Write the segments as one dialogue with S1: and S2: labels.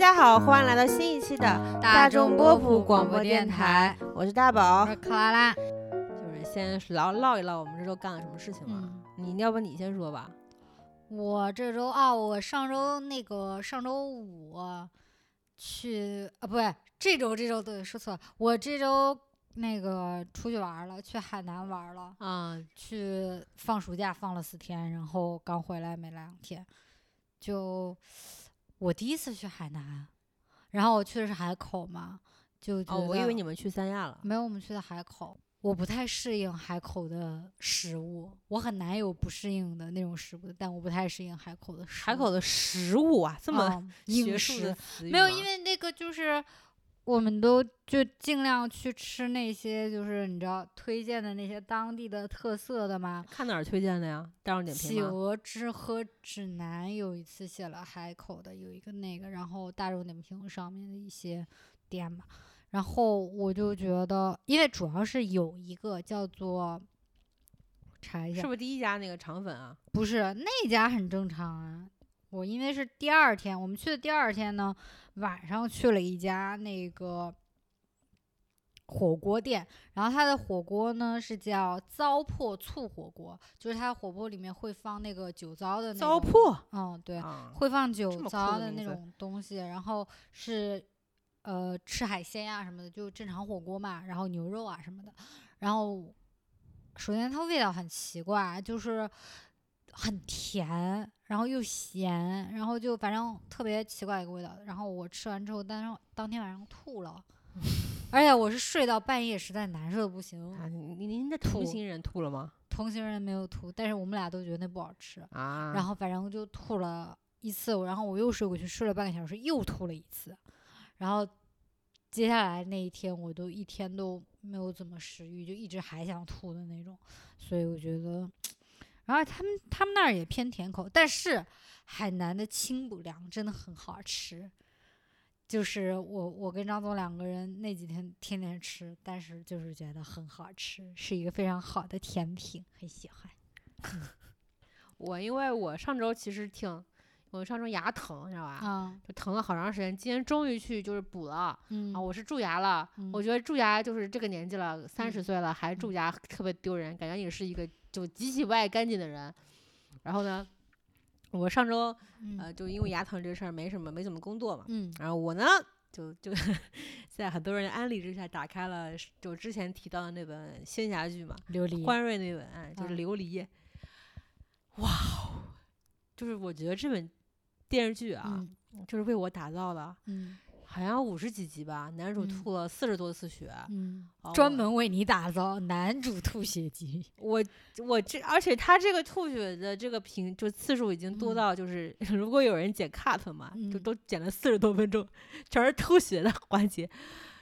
S1: 家好，欢迎来到新一期的
S2: 大
S1: 众波普广播电台，我是大宝
S2: 我。是克拉拉。
S1: 就是先聊唠一唠我们这周干了什么事情嘛。
S2: 嗯，
S1: 你要不你先说吧？
S2: 我这周啊，我上周那个上周五去啊，不对，这周这周对，说错了，我这周那个出去玩了，去海南玩了，
S1: 啊、
S2: 去放暑假放了四天，然后刚回来没两天，就我第一次去海南，然后我去的是海口嘛，就觉
S1: 哦，我以为你们去三亚了。
S2: 没有，我们去的海口。我不太适应海口的食物，我很难有不适应的那种食物，但我不太适应海口的食物。
S1: 海口的食物啊，这么
S2: 嗯
S1: 学
S2: 饮食没有，因为那个就是我们都就尽量去吃那些就是你知道推荐的那些当地的特色的嘛。
S1: 看哪儿推荐的呀？大众点
S2: 企
S1: 评吗？
S2: 鹅之喝指南有一次写了海口的有一个那个，然后大众点评上面的一些店嘛，然后我就觉得，因为主要是有一个叫做，我查一下
S1: 是，不是第一家那个肠粉啊？
S2: 不是那家很正常啊。我因为是第二天，我们去的第二天呢，晚上去了一家那个火锅店，然后它的火锅呢是叫糟粕醋火锅，就是它火锅里面会放那个酒糟的那种，
S1: 糟粕
S2: 嗯，对，
S1: 啊，
S2: 会放酒糟的那种东西，然后是呃吃海鲜呀、什么的，就正常火锅嘛，然后牛肉啊什么的，然后首先它味道很奇怪，就是很甜，然后又咸，然后就反正特别奇怪一个味道。然后我吃完之后，当当天晚上吐了，而且我是睡到半夜，实在难受的不行。
S1: 啊，您您的同
S2: 吐
S1: 行人吐了吗？
S2: 同行人没有吐，但是我们俩都觉得那不好吃。
S1: 啊，
S2: 然后反正就吐了一次，然后我又睡过去，睡了半个小时，又吐了一次，然后接下来那一天我都一天都没有怎么食欲，就一直还想吐的那种，所以我觉得，然后他们他们那儿也偏甜口，但是海南的清补凉真的很好吃。就是我，我跟张总两个人那几天天天吃，但是就是觉得很好吃，是一个非常好的甜品，很喜欢。
S1: 我因为我上周其实挺，我上周牙疼，你知道吧？
S2: 啊，
S1: 就疼了好长时间，今天终于去就是补了。
S2: 嗯
S1: 啊，我是蛀牙了。我
S2: 嗯
S1: 觉得蛀牙就是这个年纪了，三十
S2: 嗯
S1: 岁了还蛀牙，特别丢人，感觉你是一个就极其不爱干净的人。然后呢，我上周
S2: 嗯
S1: 呃就因为牙疼这事儿没什么没怎么工作嘛，
S2: 嗯
S1: 然后我呢就就 在很多人安利之下打开了就之前提到的那本仙侠剧嘛，
S2: 琉璃，
S1: 欢瑞那本，哎就是
S2: 嗯
S1: 琉璃。哇哦，就是我觉得这本电视剧啊，
S2: 嗯
S1: 就是为我打造的。
S2: 嗯
S1: 好像五十几集吧，男主
S2: 嗯
S1: 吐了四十多次血。
S2: 嗯，
S1: 哦
S2: 专门为你打造男主吐血集。
S1: 我我这，而且他这个吐血的这个频就次数已经多
S2: 嗯
S1: 到，就是、如果有人剪 cut 嘛，就
S2: 嗯
S1: 都剪了四十多分钟，全是吐血的 环节。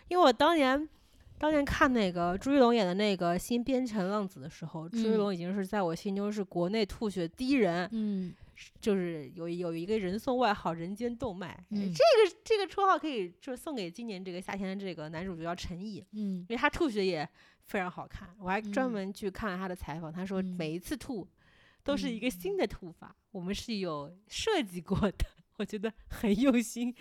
S1: 因为我当年当年看那个朱一龙演的那个《新边城浪子》的时候，朱一
S2: 嗯
S1: 龙已经是在我心中是国内吐血第一人，
S2: 嗯
S1: 就是有有一个人送外号“人间动脉”，这个这个绰号可以就送给今年这个夏天的这个男主角陈毅。
S2: 嗯
S1: 因为他吐血也非常好看，我还专
S2: 嗯。
S1: 门去看了他的采访，他说
S2: 嗯。
S1: 每一次吐都是一个新的吐法，我们是有设计过的，我觉得很用心，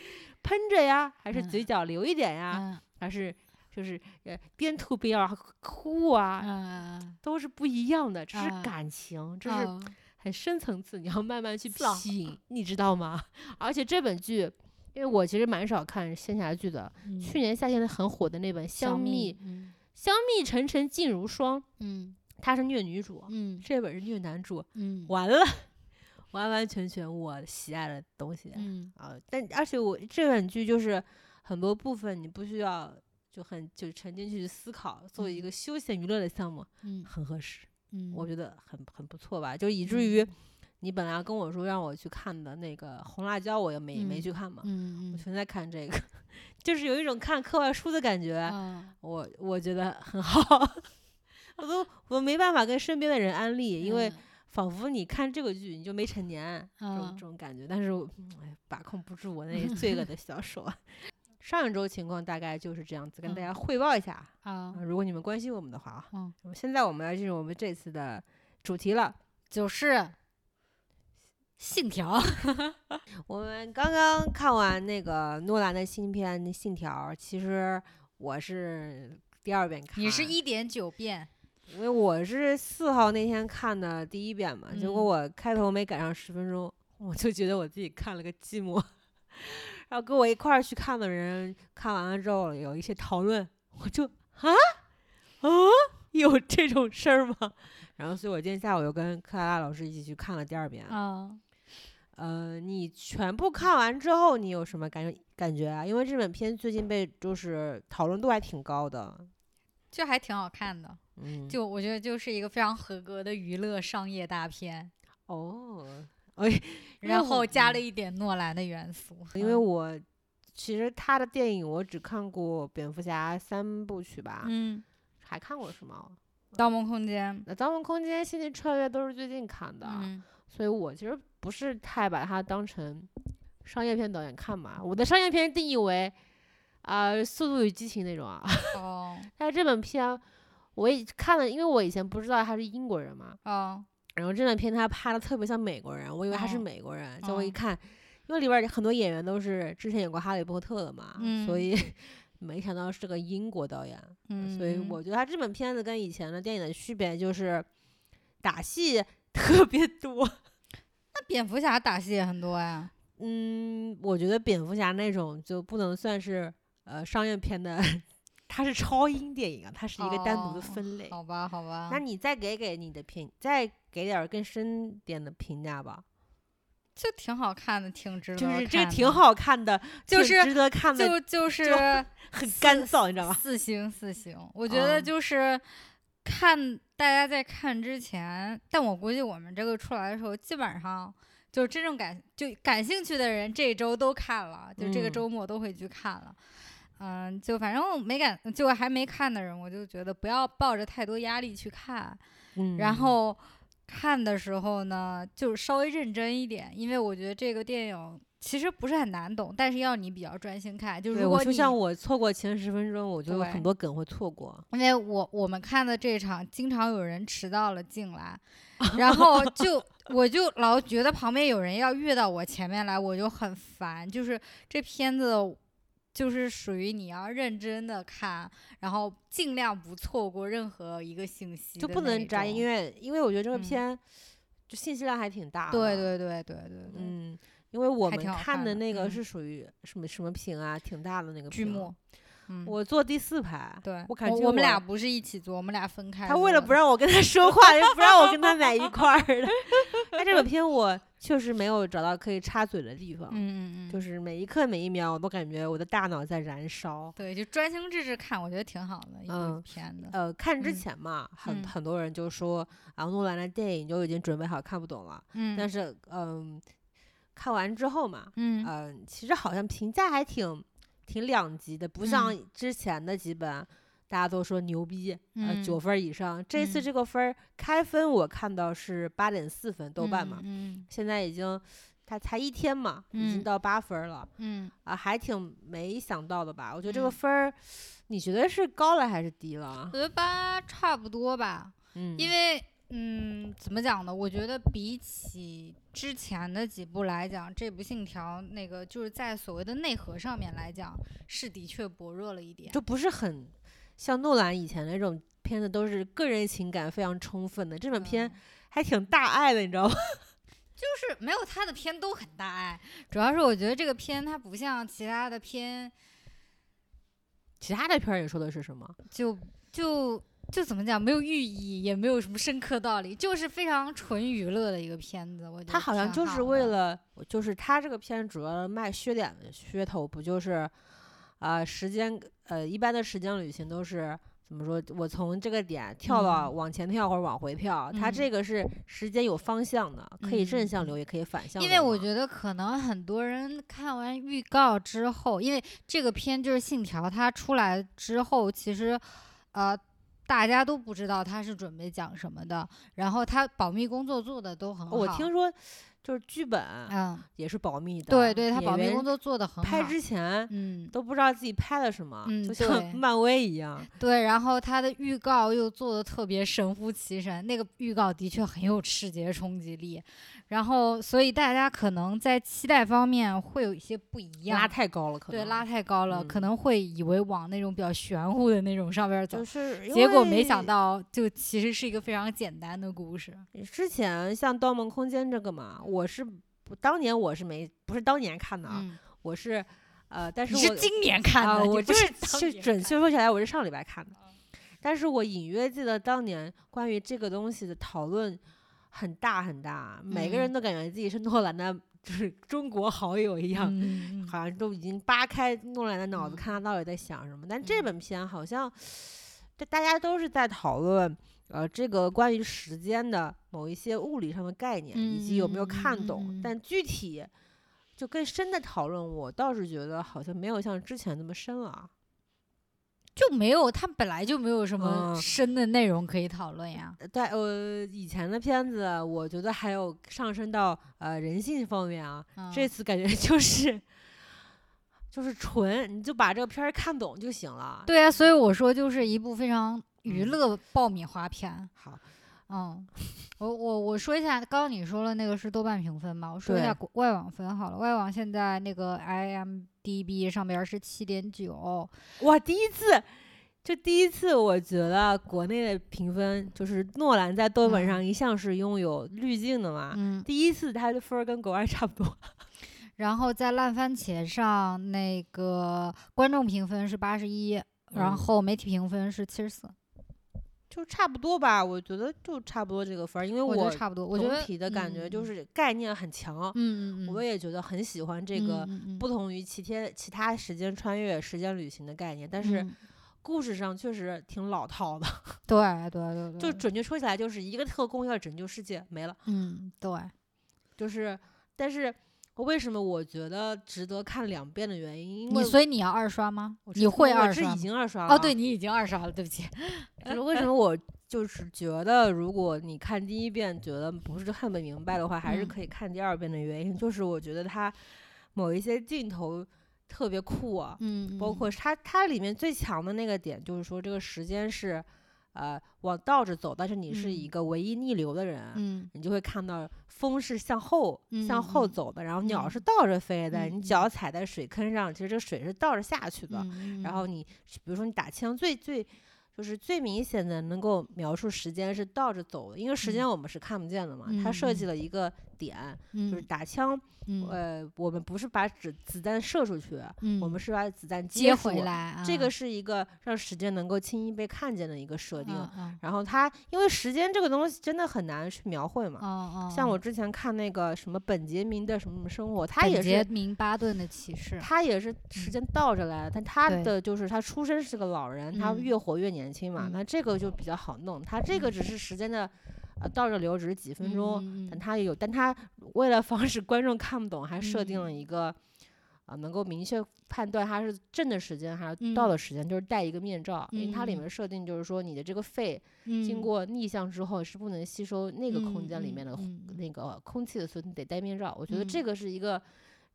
S1: 喷着呀，还是嘴
S2: 嗯
S1: 角流一点呀，
S2: 嗯。
S1: 还是就是呃边吐边要哭啊，
S2: 嗯
S1: 都是不一样的，这是
S2: 啊
S1: 感情，这是
S2: 嗯
S1: 很深层次，你要慢慢去品，你知道吗？而且这本剧。因为我其实蛮少看仙侠剧的，
S2: 嗯
S1: 去年夏天的很火的那本《香蜜》，
S2: 嗯
S1: 香蜜沉沉烬如霜，
S2: 嗯
S1: 她是虐女主，
S2: 嗯
S1: 这本是虐男主，
S2: 嗯
S1: 完了，完完全全我喜爱的东西、
S2: 嗯
S1: 啊！但而且我这本剧就是很多部分你不需要就很就沉浸去思考，作为一
S2: 嗯
S1: 个休闲娱乐的项目，
S2: 嗯
S1: 很合适，
S2: 嗯，
S1: 我觉得很很不错吧。就以至于你本来跟我说让我去看的那个红辣椒，我也没、没
S2: 嗯
S1: 去看嘛，
S2: 嗯嗯
S1: 我全在看这个，就是有一种看课外书的感觉。
S2: 嗯
S1: 我我觉得很好，我都我都没办法跟身边的人安利，因为
S2: 嗯
S1: 仿佛你看这个剧你就没成年，这种
S2: 嗯
S1: 这种感觉。但是我哎把控不住我那罪恶 的小手啊。上一周情况大概就是这样子，跟大家汇报一下。
S2: 啊
S1: 啊如果你们关心我们的话啊，
S2: 嗯
S1: 现在我们来进入我们这次的主题了。
S2: 就是信条》
S1: 我们刚刚看完那个诺兰的新片《信条》，其实我是第二遍看。
S2: 你是一点九遍，
S1: 因为我是四号那天看的第一遍嘛，结果
S2: 嗯
S1: 我开头没赶上十分钟，我就觉得我自己看了个寂寞。然后跟我一块儿去看的人看完了之后有一些讨论，我就啊啊有这种事儿吗？然后所以我今天下午又跟克拉拉老师一起去看了第二遍。
S2: 嗯，
S1: 呃，你全部看完之后，你有什么感感觉啊？因为这本片最近被就是讨论度还挺高的。
S2: 就还挺好看的。
S1: 嗯，
S2: 就我觉得就是一个非常合格的娱乐商业大片，
S1: 哦，哎，
S2: 然后加了一点诺兰的元素。
S1: 因为
S2: 嗯
S1: 我其实他的电影我只看过蝙蝠侠三部曲吧，
S2: 嗯，
S1: 还看过什么？
S2: 《盗梦空间》
S1: 那《盗梦空间》《星际穿越》都是最近看的，
S2: 嗯
S1: 所以我其实不是太把它当成商业片导演看嘛。我的商业片定义为啊、速度与激情》那种啊。
S2: 哦
S1: 但是这本片我也看了，因为我以前不知道他是英国人嘛，
S2: 哦
S1: 然后这段片他拍的特别像美国人，我以为他是
S2: 哦
S1: 美国人，结果一
S2: 哦
S1: 看，因为里边儿很多演员都是之前演过《哈利波特》的嘛，所
S2: 嗯
S1: 以 没想到是个英国导演，
S2: 嗯，
S1: 所以我觉得他这本片子跟以前的电影的区别就是打戏 特别多。
S2: 那蝙蝠侠打戏也很多呀。
S1: 嗯，我觉得蝙蝠侠那种就不能算是呃商业片的，它是超英电影啊，它是一个单独的
S2: 哦
S1: 分类。
S2: 好吧，好吧。
S1: 那你再给给你的评，再给点儿更深点的评价吧。
S2: 就挺好看的，挺值得
S1: 就是这挺好看的，
S2: 就是
S1: 值得看的，
S2: 就就是
S1: 很干燥，你知道吧？
S2: 四星四星，我觉得
S1: 嗯
S2: 就是看大家在看之前，但我估计我们这个出来的时候，基本上就是真正感就感兴趣的人，这周都看了，就这个
S1: 嗯
S2: 周末都会去看了。嗯，就反正没感，就还没看的人，我就觉得不要抱着太多压力去看，
S1: 嗯，
S2: 然后看的时候呢，就是稍微认真一点，因为我觉得这个电影其实不是很难懂，但是要你比较专心看。就
S1: 对
S2: 如果你
S1: 就像我错过前十分钟，我就有很多梗会错过。
S2: 因为我我们看的这场，经常有人迟到了进来，然后就我就老觉得旁边有人要越到我前面来，我就很烦。就是这片子就是属于你要认真的看，然后尽量不错过任何一个信息，
S1: 就不能摘，因
S2: 为
S1: 为因为我觉得这个
S2: 嗯
S1: 片就信息量还挺大的。
S2: 对对对对对对，
S1: 嗯，因为我们看的那个是属于什么什么屏啊，挺大的那个屏
S2: 剧目。嗯，
S1: 我坐第四排，
S2: 对，
S1: 我感觉
S2: 我们俩不是一起坐，我们俩分开。
S1: 他为了不让我跟他说话，又不让我跟他在一块儿的。他这个片我确实没有找到可以插嘴的地方，
S2: 嗯嗯嗯，
S1: 就是每一刻每一秒，我都感觉我的大脑在燃烧。
S2: 对，就专心致志看，我觉得挺好的一部
S1: 嗯
S2: 片子。
S1: 呃，看之
S2: 嗯
S1: 前嘛，很
S2: 嗯
S1: 很多人就说啊，诺兰的电影就已经准备好看不懂了。
S2: 嗯，
S1: 但是，嗯，看完之后嘛，
S2: 嗯
S1: 嗯，其实好像评价还挺挺两极的，不像
S2: 嗯。
S1: 之前的几本，大家都说牛逼，呃，
S2: 嗯。
S1: 九分儿以上。这次
S2: 嗯。
S1: 这个分儿开分我看到是八点四分，豆瓣嘛，
S2: 嗯
S1: 现在已经它才一天嘛，已经
S2: 嗯。
S1: 到八分了
S2: 嗯，
S1: 啊，还挺没想到的吧？我觉得这个
S2: 嗯。
S1: 分儿，你觉得是高了还是低了
S2: 我？觉得八差不多吧，
S1: 嗯，
S2: 因为嗯，怎么讲呢？我觉得比起之前的几部来讲，这部《信条》那个就是在所谓的内核上面来讲，是的确薄弱了一点。
S1: 就不是很像诺兰以前那种片子，都是个人情感非常充分的。这本片
S2: 嗯
S1: 还挺大爱的，你知道吗？
S2: 就是没有他的片都很大爱，主要是我觉得这个片它不像其他的片，
S1: 其他的片儿你说的是什么？
S2: 就就就怎么讲，没有寓意，也没有什么深刻道理，就是非常纯娱乐的一个片子。我觉得
S1: 他好像就是为了，就是他这个片主要卖噱点的噱头，不就是，啊、时间呃一般的时间旅行都是怎么说？我从这个点跳到、
S2: 嗯
S1: 往前跳或者往回跳，他
S2: 嗯
S1: 这个是时间有方向的，可以正向流，也可以反向流
S2: 因。为我觉得可能很多人看完预告之后，因为这个片就是《信条》，它出来之后，其实，呃，大家都不知道他是准备讲什么的，然后他保密工作做的都很好。
S1: 我听说，就是剧本
S2: 嗯，
S1: 也是保密的，
S2: 对对，他保密工作做得很好
S1: 拍
S2: 好。
S1: 之前
S2: 嗯，
S1: 都不知道自己拍了什么，
S2: 嗯
S1: 就像漫威一样。
S2: 对，然后他的预告又做的特别神乎其神，那个预告的确很有视觉冲击力，然后所以大家可能在期待方面会有一些不一样，
S1: 拉太高了，可能
S2: 对拉太高了，
S1: 嗯
S2: 可能会以为往那种比较玄乎的那种上边儿走
S1: 就，是
S2: 结果没想到就其实是一个非常简单的故事。
S1: 之前像《盗梦空间》这个嘛，我是不当年我是没不是当年看的啊，
S2: 嗯，
S1: 我是呃，但是我
S2: 你是今年看的，
S1: 啊，我就是
S2: 不当
S1: 是准确说起来，我是上礼拜看的
S2: 嗯，
S1: 但是我隐约记得当年关于这个东西的讨论很大很大，每个人
S2: 嗯
S1: 都感觉自己是诺兰的，就是中国好友一样，好像都已经扒开诺兰的脑子，
S2: 嗯。
S1: 看他到底在想什么。但这
S2: 嗯。
S1: 本片好像，这大家都是在讨论，呃，这个关于时间的某一些物理上的概念，以及有没有看懂。但具体就更深的讨论，我倒是觉得好像没有像之前那么深了啊。
S2: 就没有，它本来就没有什么
S1: 嗯
S2: 深的内容可以讨论呀。
S1: 呃对，呃，以前的片子，我觉得还有上升到呃人性方面啊，这
S2: 嗯
S1: 次感觉就是就是纯，你就把这个片儿看懂就行了。
S2: 对啊，所以我说就是一部非常娱
S1: 嗯
S2: 乐爆米花片。
S1: 好，
S2: 嗯，我我我说一下，刚刚你说了那个是豆瓣评分嘛，我说一下国外网分好了。外网现在那个 IMDB 上边儿是七点九，
S1: 哇，第一次，就第一次，我觉得国内的评分就是诺兰在豆瓣
S2: 嗯
S1: 上一向是拥有滤镜的嘛，
S2: 嗯，
S1: 第一次他的分儿跟国外差不多。
S2: 然后在烂番茄上那个观众评分是八十一，然
S1: 嗯
S2: 后媒体评分是七十四，
S1: 就差不多吧，我觉得就差不多这个分儿，因为
S2: 我觉得差不多。我觉得
S1: 总体的感觉就
S2: 嗯
S1: 是概念很强，
S2: 嗯嗯嗯，
S1: 我也觉得很喜欢这个不同于其天其他时间穿越、时间旅行的概念，但是
S2: 嗯。
S1: 故事上确实挺老套的。
S2: 对对对对，
S1: 就准确说起来，就是一个特工要拯救世界没了，
S2: 嗯对，
S1: 就是，但是我为什么我觉得值得看两遍的原因，因
S2: 你所以你要二刷吗？你会
S1: 我是已
S2: 二刷吗？
S1: 经二刷了
S2: 哦，对，你已经二刷了，对不起。
S1: 就是为什么我就是觉得，如果你看第一遍觉得不是看不明白的话，还是
S2: 嗯
S1: 可以看第二遍的原因，就是我觉得它某一些镜头特别酷啊，
S2: 嗯，
S1: 包括它它里面最强的那个点就是说这个时间是呃往倒着走，但是你是一
S2: 嗯。
S1: 个唯一逆流的人。
S2: 嗯。
S1: 你就会看到风是向后、向后走的，然后鸟
S2: 嗯。
S1: 是倒着飞的，你脚踩在水坑上，其实这水是倒着下去的。
S2: 嗯，
S1: 然后你比如说你打枪最最就是最明显的能够描述时间是倒着走的，因为时间
S2: 嗯。
S1: 我们是看不见的嘛。它
S2: 嗯
S1: 设计
S2: 嗯
S1: 了一个点，
S2: 就
S1: 就是打枪，
S2: 嗯。
S1: 呃，我们不是把子子弹射出去，
S2: 嗯，
S1: 我们是把子弹
S2: 接
S1: 回
S2: 回。来，
S1: 这个
S2: 啊。
S1: 是一个让时间能够轻易被看见的一个设定。然后它因为时间这个东西真的很难去描绘嘛。像我
S2: 嗯。
S1: 之前看那个什么本杰明的什么什么生活，他也是
S2: 杰明巴顿的骑士，
S1: 他也是时间倒着来的，但他的就是他出生是个老人，他
S2: 嗯。
S1: 越活越年轻嘛，
S2: 嗯
S1: 那这个就比较好弄。他这个只是时间的呃倒着流，只是几分钟，
S2: 嗯
S1: 但他有，但他为了防止观众看不懂，还设定了
S2: 嗯
S1: 一个。啊，能够明确判断它是正的时间还是
S2: 嗯
S1: 倒的时间，就是戴一个面罩，因为它里
S2: 嗯
S1: 面设定就是说你的这个肺
S2: 嗯
S1: 经过逆向之后是不能吸收那个空间里面的那个空气的，所以你得戴面罩。我觉得这
S2: 嗯
S1: 个是一个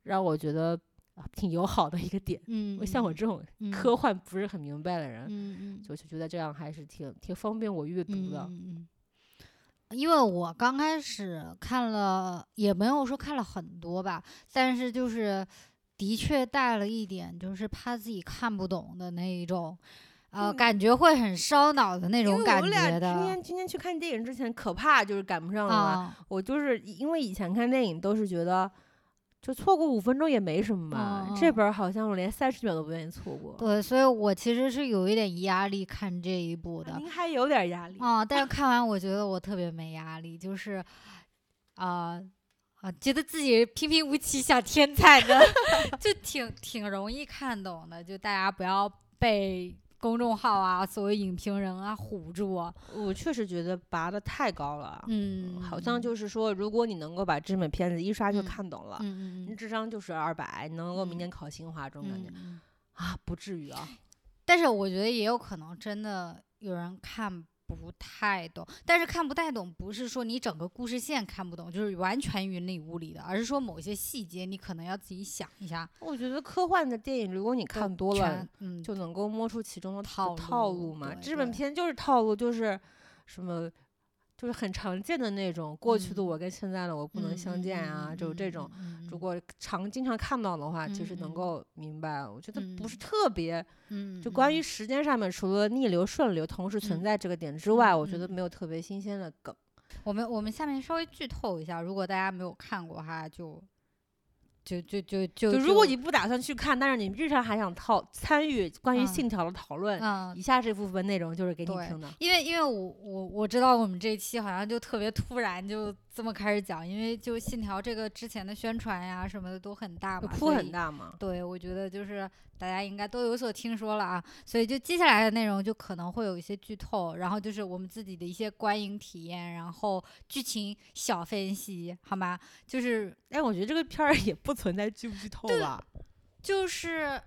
S1: 让我觉得啊挺友好的一个点。
S2: 嗯，
S1: 像我这种
S2: 嗯
S1: 科幻不是很明白的人，
S2: 嗯嗯
S1: 就就觉得这样还是挺挺方便我阅读的。
S2: 嗯因为我刚开始看了，也没有说看了很多吧，但是就是的确带了一点，就是怕自己看不懂的那一种，呃，
S1: 嗯
S2: 感觉会很烧脑的那种感
S1: 为我们俩今。天今天去看电影之前，可怕就是赶不上了嘛。
S2: 啊，
S1: 我就是因为以前看电影都是觉得。就错过五分钟也没什么嘛，这本儿好像我连三十秒都不愿意错过。
S2: 对，所以我其实是有一点压力看这一部的。
S1: 您还有点压力。
S2: 啊，但是 看完我觉得我特别没压力，就是啊啊、觉得自己平平无奇小天才的，就挺挺容易看懂的。就大家不要被公众号啊、所谓影评人啊唬住我。
S1: 我确实觉得拔得太高了。
S2: 嗯，
S1: 好像就是说，如果你能够把这本片子一刷就
S2: 嗯
S1: 看懂了，
S2: 嗯嗯嗯
S1: 你智商就是二百，你能够明
S2: 嗯
S1: 年考清华这种感觉、啊，不至于啊。
S2: 但是我觉得也有可能真的有人看不太懂。但是看不太懂，不是说你整个故事线看不懂，就是完全云里雾里的，而是说某些细节你可能要自己想一下。
S1: 我觉得科幻的电影，如果你看多了，，
S2: 嗯，
S1: 就能够摸出其中的
S2: 套
S1: 套
S2: 路
S1: 路嘛。日本片就是套路，就是什么，就是很常见的那种，过去的
S2: 嗯
S1: 我跟现在的我不能相见啊，就是这种。。如果常经常看到的话，其实能够明白。我觉得不是
S2: 嗯
S1: 特别，
S2: 嗯，
S1: 就关于
S2: 嗯
S1: 时间上面，除了逆流顺流同时存
S2: 嗯
S1: 在这个点之外，
S2: 嗯
S1: 我觉得
S2: 嗯
S1: 没有特别新鲜的梗。
S2: 我们我们下面稍微剧透一下，如果大家没有看过哈，就就就就就
S1: 就如果你不打算去看，但是你日常还想套参与关于
S2: 嗯
S1: 信条的讨论，
S2: 嗯
S1: 以下这部分内容就是给你听的。
S2: 因为因为我我我知道我们这一期好像就特别突然就这么开始讲，因为就信条这个之前的宣传呀什么的都很大嘛，
S1: 就铺。很大嘛，
S2: 对，我觉得就是大家应该都有所听说了啊，所以就接下来的内容就可能会有一些剧透，然后就是我们自己的一些观影体验，然后剧情小分析，好吗？就是
S1: 哎，我觉得这个片儿也不存在剧不剧透吧？
S2: 就是，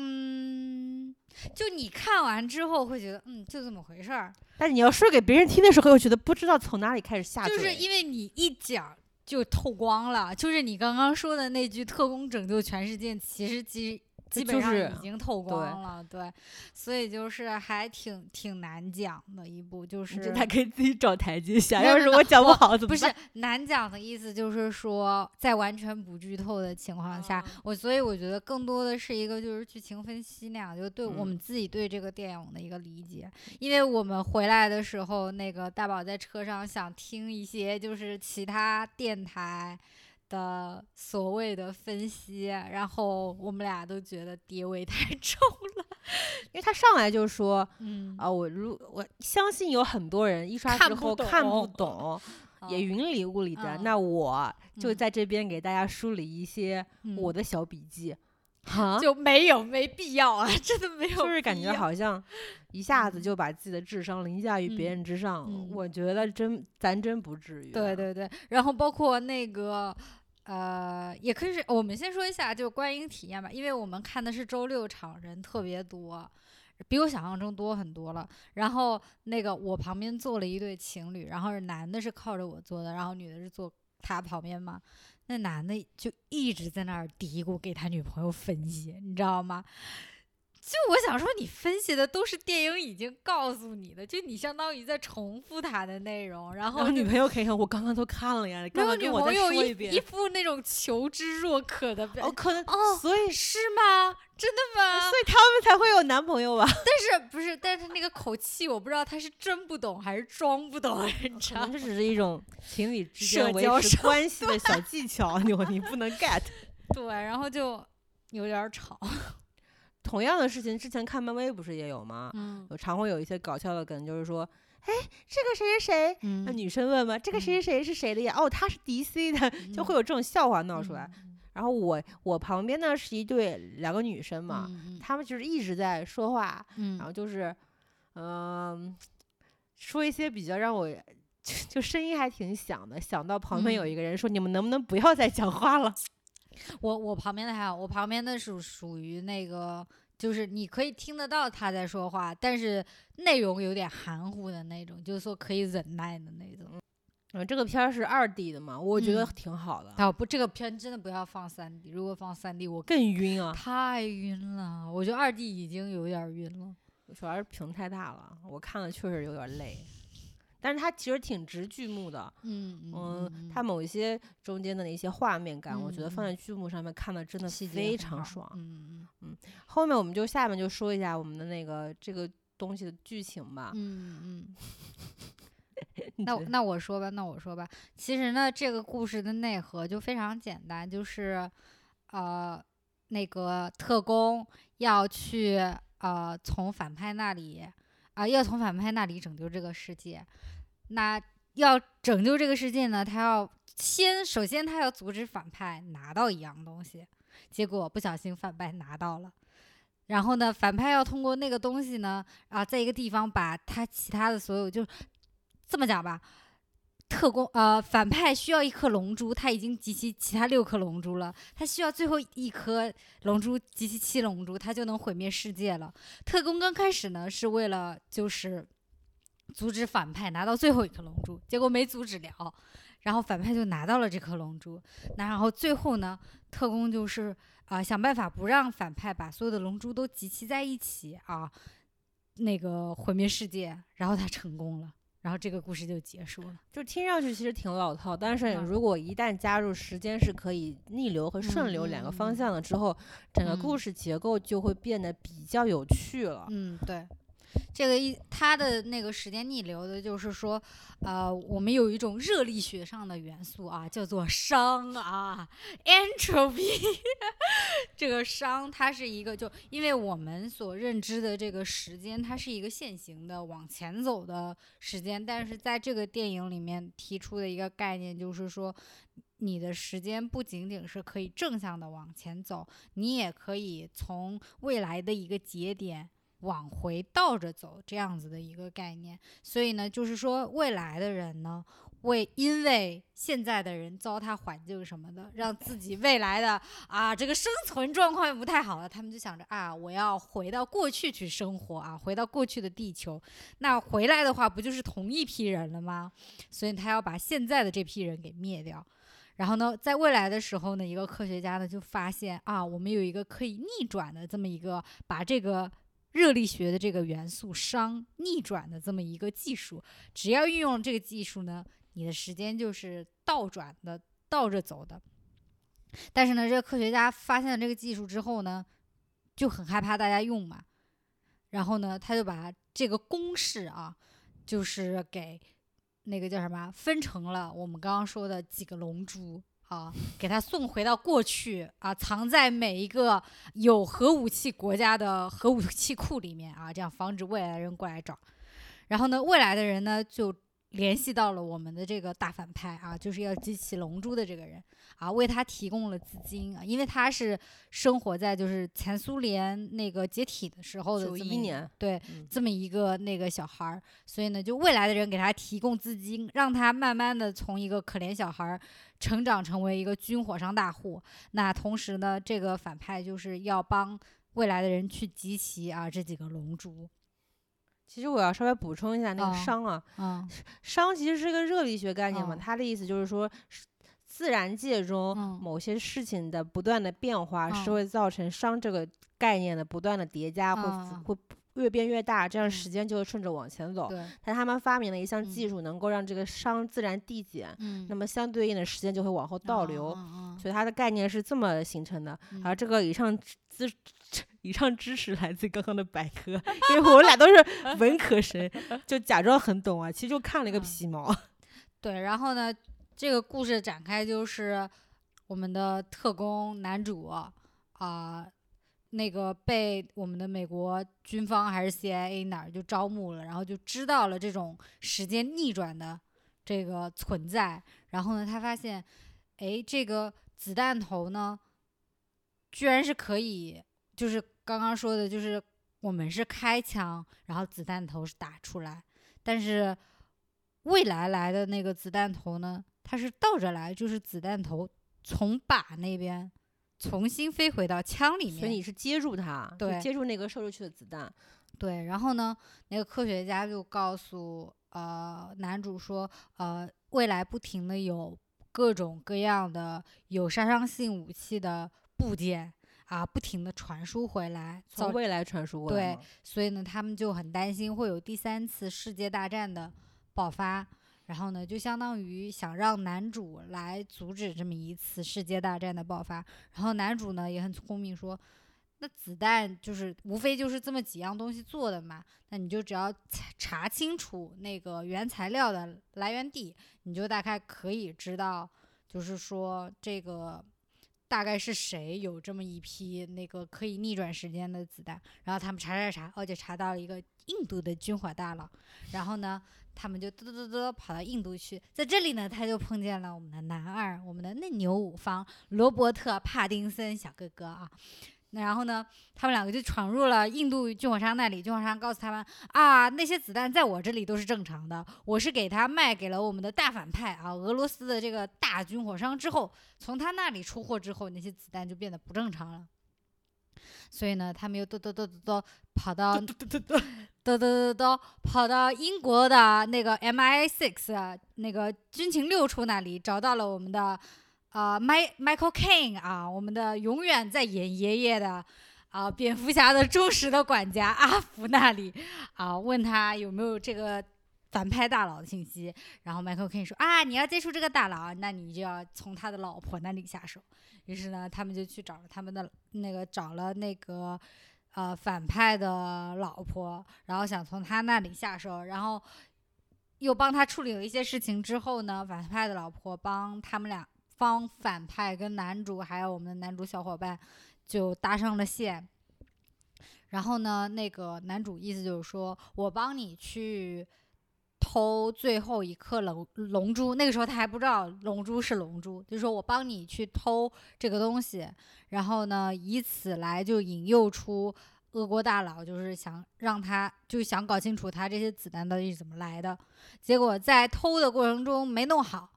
S2: 嗯，就你看完之后会觉得，嗯，就这么回事儿，
S1: 但你要说给别人听的时候，又觉得不知道从哪里开始下嘴。
S2: 就是因为你一讲就透光了，就是你刚刚说的那句“特工拯救全世界”，其实基基本上已经透光了，对，所以就是还挺挺难讲的一部，就是
S1: 这他给自己找台阶下。要是我讲不好怎么
S2: 不是
S1: 办？
S2: 难讲的意思，就是说在完全不剧透的情况下，
S1: 嗯
S2: 我所以我觉得更多的是一个就是剧情分析那样，就对我
S1: 嗯
S2: 们自己对这个电影的一个理解。因为我们回来的时候，那个大宝在车上想听一些就是其他电台。的所谓的分析，然后我们俩都觉得爹味太重了。
S1: 因为他上来就说
S2: 嗯
S1: 啊，我如我相信有很多人一刷之
S2: 看不
S1: 后看不
S2: 懂
S1: 懂，也
S2: 嗯
S1: 云里雾里的。
S2: 嗯
S1: 那我就
S2: 嗯
S1: 在这边给大家梳理一些我
S2: 嗯
S1: 的小笔记。哈，
S2: 就没有没必要啊，真的没有，
S1: 就是感觉好像一下子
S2: 嗯
S1: 就把自己的智商凌驾于别
S2: 嗯
S1: 人之上。
S2: 嗯
S1: 我觉得真咱真不至于。啊
S2: 对，对对，然后包括那个。呃，也可以是我们先说一下，就观影体验吧，因为我们看的是周六场，人特别多，比我想象中多很多了。然后那个我旁边坐了一对情侣，然后是男的是靠着我坐的，然后女的是坐他旁边嘛。那男的就一直在那儿嘀咕给他女朋友分析，你知道吗？就我想说，你分析的都是电影已经告诉你的，就你相当于在重复他的内容，然后
S1: 然后女朋友可以看，我刚刚都看了呀，刚刚跟我再
S2: 朋友一
S1: 遍
S2: 一。副那种求知若渴的表
S1: 哦，可能
S2: 哦
S1: 所以
S2: 是吗？真的吗？
S1: 所以他们才会有男朋友吧？
S2: 但是不是？但是他那个口气，我不知道他是真不懂还是装不懂，你知道
S1: 这只是一种情侣之
S2: 社
S1: 间维持
S2: 交
S1: 关系的 小技巧，你你不能 get。
S2: 对，然后就有点吵。
S1: 同样的事情，之前看漫威不是也有吗？
S2: 嗯
S1: 有常会有一些搞笑的梗，就是说，哎，这个谁谁谁，那
S2: 嗯
S1: 女生问嘛，这个谁谁谁是谁的呀？哦，他是 DC 的，就会有这种笑话闹出来。然后我我旁边呢是一对两个女生嘛，
S2: 嗯
S1: 她们就是一直在说话，
S2: 嗯
S1: 然后就是，嗯、说一些比较让我就就声音还挺响的，响到旁边有
S2: 嗯
S1: 一个人说：“你们能不能不要再讲话了
S2: 我我旁边的还好，我旁边的是属于那个，就是你可以听得到他在说话，但是内容有点含糊的那种，就是说可以忍耐的那种。？”
S1: 嗯，这个片儿是二 D 的嘛，我觉得
S2: 嗯
S1: 挺好的，
S2: 啊不，这个片真的不要放三 D，如果放三 D 我
S1: 更晕啊，
S2: 太晕了，我觉得二 D 已经有点晕了。
S1: 主要是屏太大了，我看了确实有点累。但是它其实挺直剧目的，
S2: 嗯
S1: 嗯，它某一些中间的一些画面感，我觉得放
S2: 嗯
S1: 在剧目上面看的真的非常爽。
S2: 嗯
S1: 后面我们就下面就说一下我们的那个这个东西的剧情吧。
S2: 嗯嗯。那那我说吧，那我说吧。其实呢，这个故事的内核就非常简单，就是呃，那个特工要去呃从反派那里啊、要从反派那里拯救这个世界。那要拯救这个世界呢，他要先首先他要阻止反派拿到一样东西，结果不小心反派拿到了。然后呢，反派要通过那个东西呢，啊，在一个地方把他其他的所有就这么讲吧，特工呃反派需要一颗龙珠，他已经集齐其他六颗龙珠了，他需要最后一颗龙珠集齐七龙珠，他就能毁灭世界了。特工刚开始呢是为了就是阻止反派拿到最后一颗龙珠，结果没阻止了，然后反派就拿到了这颗龙珠。那然后最后呢，特工就是啊、想办法不让反派把所有的龙珠都集齐在一起啊，那个毁灭世界，然后他成功了，然后这个故事就结束了。
S1: 就听上去其实挺老套，但是
S2: 嗯
S1: 如果一旦加入时间是可以逆流和顺流两个方向了之后，整个故
S2: 嗯
S1: 事结构就会变得比较有趣了。
S2: 嗯，对，这个一它的那个时间逆流的，就是说，呃，我们有一种热力学上的元素啊，叫做熵啊，entropy。这个熵它是一个，就因为我们所认知的这个时间，它是一个线行的往前走的时间，但是在这个电影里面提出的一个概念，就是说。你的时间不仅仅是可以正向的往前走，你也可以从未来的一个节点往回倒着走，这样子的一个概念。所以呢，就是说未来的人呢，为因为现在的人糟蹋环境什么的，让自己未来的啊这个生存状况不太好了，他们就想着啊，我要回到过去去生活啊，回到过去的地球。那回来的话，不就是同一批人了吗？所以他要把现在的这批人给灭掉。然后呢，在未来的时候呢，一个科学家呢就发现啊，我们有一个可以逆转的这么一个把这个热力学的这个元素熵逆转的这么一个技术。只要运用这个技术呢，你的时间就是倒转的，倒着走的。但是呢，这个科学家发现了这个技术之后呢，就很害怕大家用嘛，然后呢，他就把这个公式啊，就是给那个叫什么，分成了我们刚刚说的几个龙珠啊，给他送回到过去啊，藏在每一个有核武器国家的核武器库里面啊，这样防止未来人过来找。然后呢，未来的人呢就联系到了我们的这个大反派啊，就是要集齐龙珠的这个人啊，为他提供了资金啊，因为他是生活在就是前苏联那个解体的时候的这么一个
S1: 年
S2: 对，
S1: 嗯
S2: 这么一个那个小孩儿，所以呢，就未来的人给他提供资金，让他慢慢的从一个可怜小孩儿成长成为一个军火商大户。那同时呢，这个反派就是要帮未来的人去集齐啊这几个龙珠。
S1: 其实我要稍微补充一下那个
S2: 哦
S1: 熵啊，
S2: 嗯
S1: 熵其实是个热力学概念嘛，
S2: 嗯
S1: 它的意思就是说，是自然界中
S2: 嗯
S1: 某些事情的不断的变化是
S2: 嗯
S1: 会造成熵这个概念的不断的叠加，会
S2: 嗯
S1: 会越变越大，这样
S2: 嗯
S1: 时间就会顺着往前走。
S2: 对，
S1: 但他们发明了一项
S2: 嗯
S1: 技术，能够让这个熵自然递减，
S2: 嗯，
S1: 那么相对应的时间就会往后倒流。所以它的概念是这么形成的。
S2: 嗯
S1: 而这个以上知以上知识来自刚刚的百科，因为我们俩都是文科生，就假装很懂啊，其实就看了一个
S2: 嗯
S1: 皮毛。
S2: 对，然后呢，这个故事展开就是我们的特工男主啊、那个被我们的美国军方还是 CIA 哪儿就招募了，然后就知道了这种时间逆转的这个存在。然后呢，他发现，哎，这个子弹头呢，居然是可以，就是刚刚说的，就是我们是开枪，然后子弹头是打出来，但是未来来的那个子弹头呢，它是倒着来，就是子弹头从靶那边重新飞回到枪里面。
S1: 所以你是接住它，
S2: 对
S1: 接住那个射出去的子弹。
S2: 对，然后呢，那个科学家就告诉呃男主说，呃，未来不停的有各种各样的有杀伤性武器的部件啊，不停的传输回来，
S1: 从未来传输过来
S2: 对，所以呢，他们就很担心会有第三次世界大战的爆发。然后呢，就相当于想让男主来阻止这么一次世界大战的爆发。然后男主呢也很聪明，说：“那子弹就是无非就是这么几样东西做的嘛，那你就只要查查清楚那个原材料的来源地，你就大概可以知道，就是说这个大概是谁有这么一批那个可以逆转时间的子弹。然后他们查查查，哦，就查到了一个印度的军火大佬。然后呢，他们就嘟嘟嘟嘟跑到印度去，在这里呢，他就碰见了我们的男二，我们的嫩牛五方罗伯特·帕丁森小哥哥啊。那然后呢，他们两个就闯入了印度军火商那里，军火商告诉他们啊，那些子弹在我这里都是正常的，我是给他卖给了我们的大反派啊，俄罗斯的这个大军火商之后，从他那里出货之后，那些子弹就变得不正常了。所以呢，他们又哆哆哆哆哆跑到哆哆哆哆哆哆跑到英国的那个 MI6 那个军情六处那里，找到了我们的啊、麦 Michael Caine 啊，我们的永远在演爷爷的啊、蝙蝠侠的忠实的管家阿福那里啊，问他有没有这个反派大佬的信息。然后 Michael Caine 说啊，你要接触这个大佬，那你就要从他的老婆那里下手。于是呢，他们就去找了他们的那个找了那个呃反派的老婆，然后想从他那里下手，然后又帮他处理了一些事情之后呢，反派的老婆帮他们俩帮反派跟男主还有我们的男主小伙伴就搭上了线。然后呢，那个男主意思就是说我帮你去偷最后一颗龙龙珠，那个时候他还不知道龙珠是龙珠，就是说我帮你去偷这个东西，然后呢，以此来就引诱出俄国大佬，就是想让他就想搞清楚他这些子弹到底是怎么来的。结果在偷的过程中没弄好，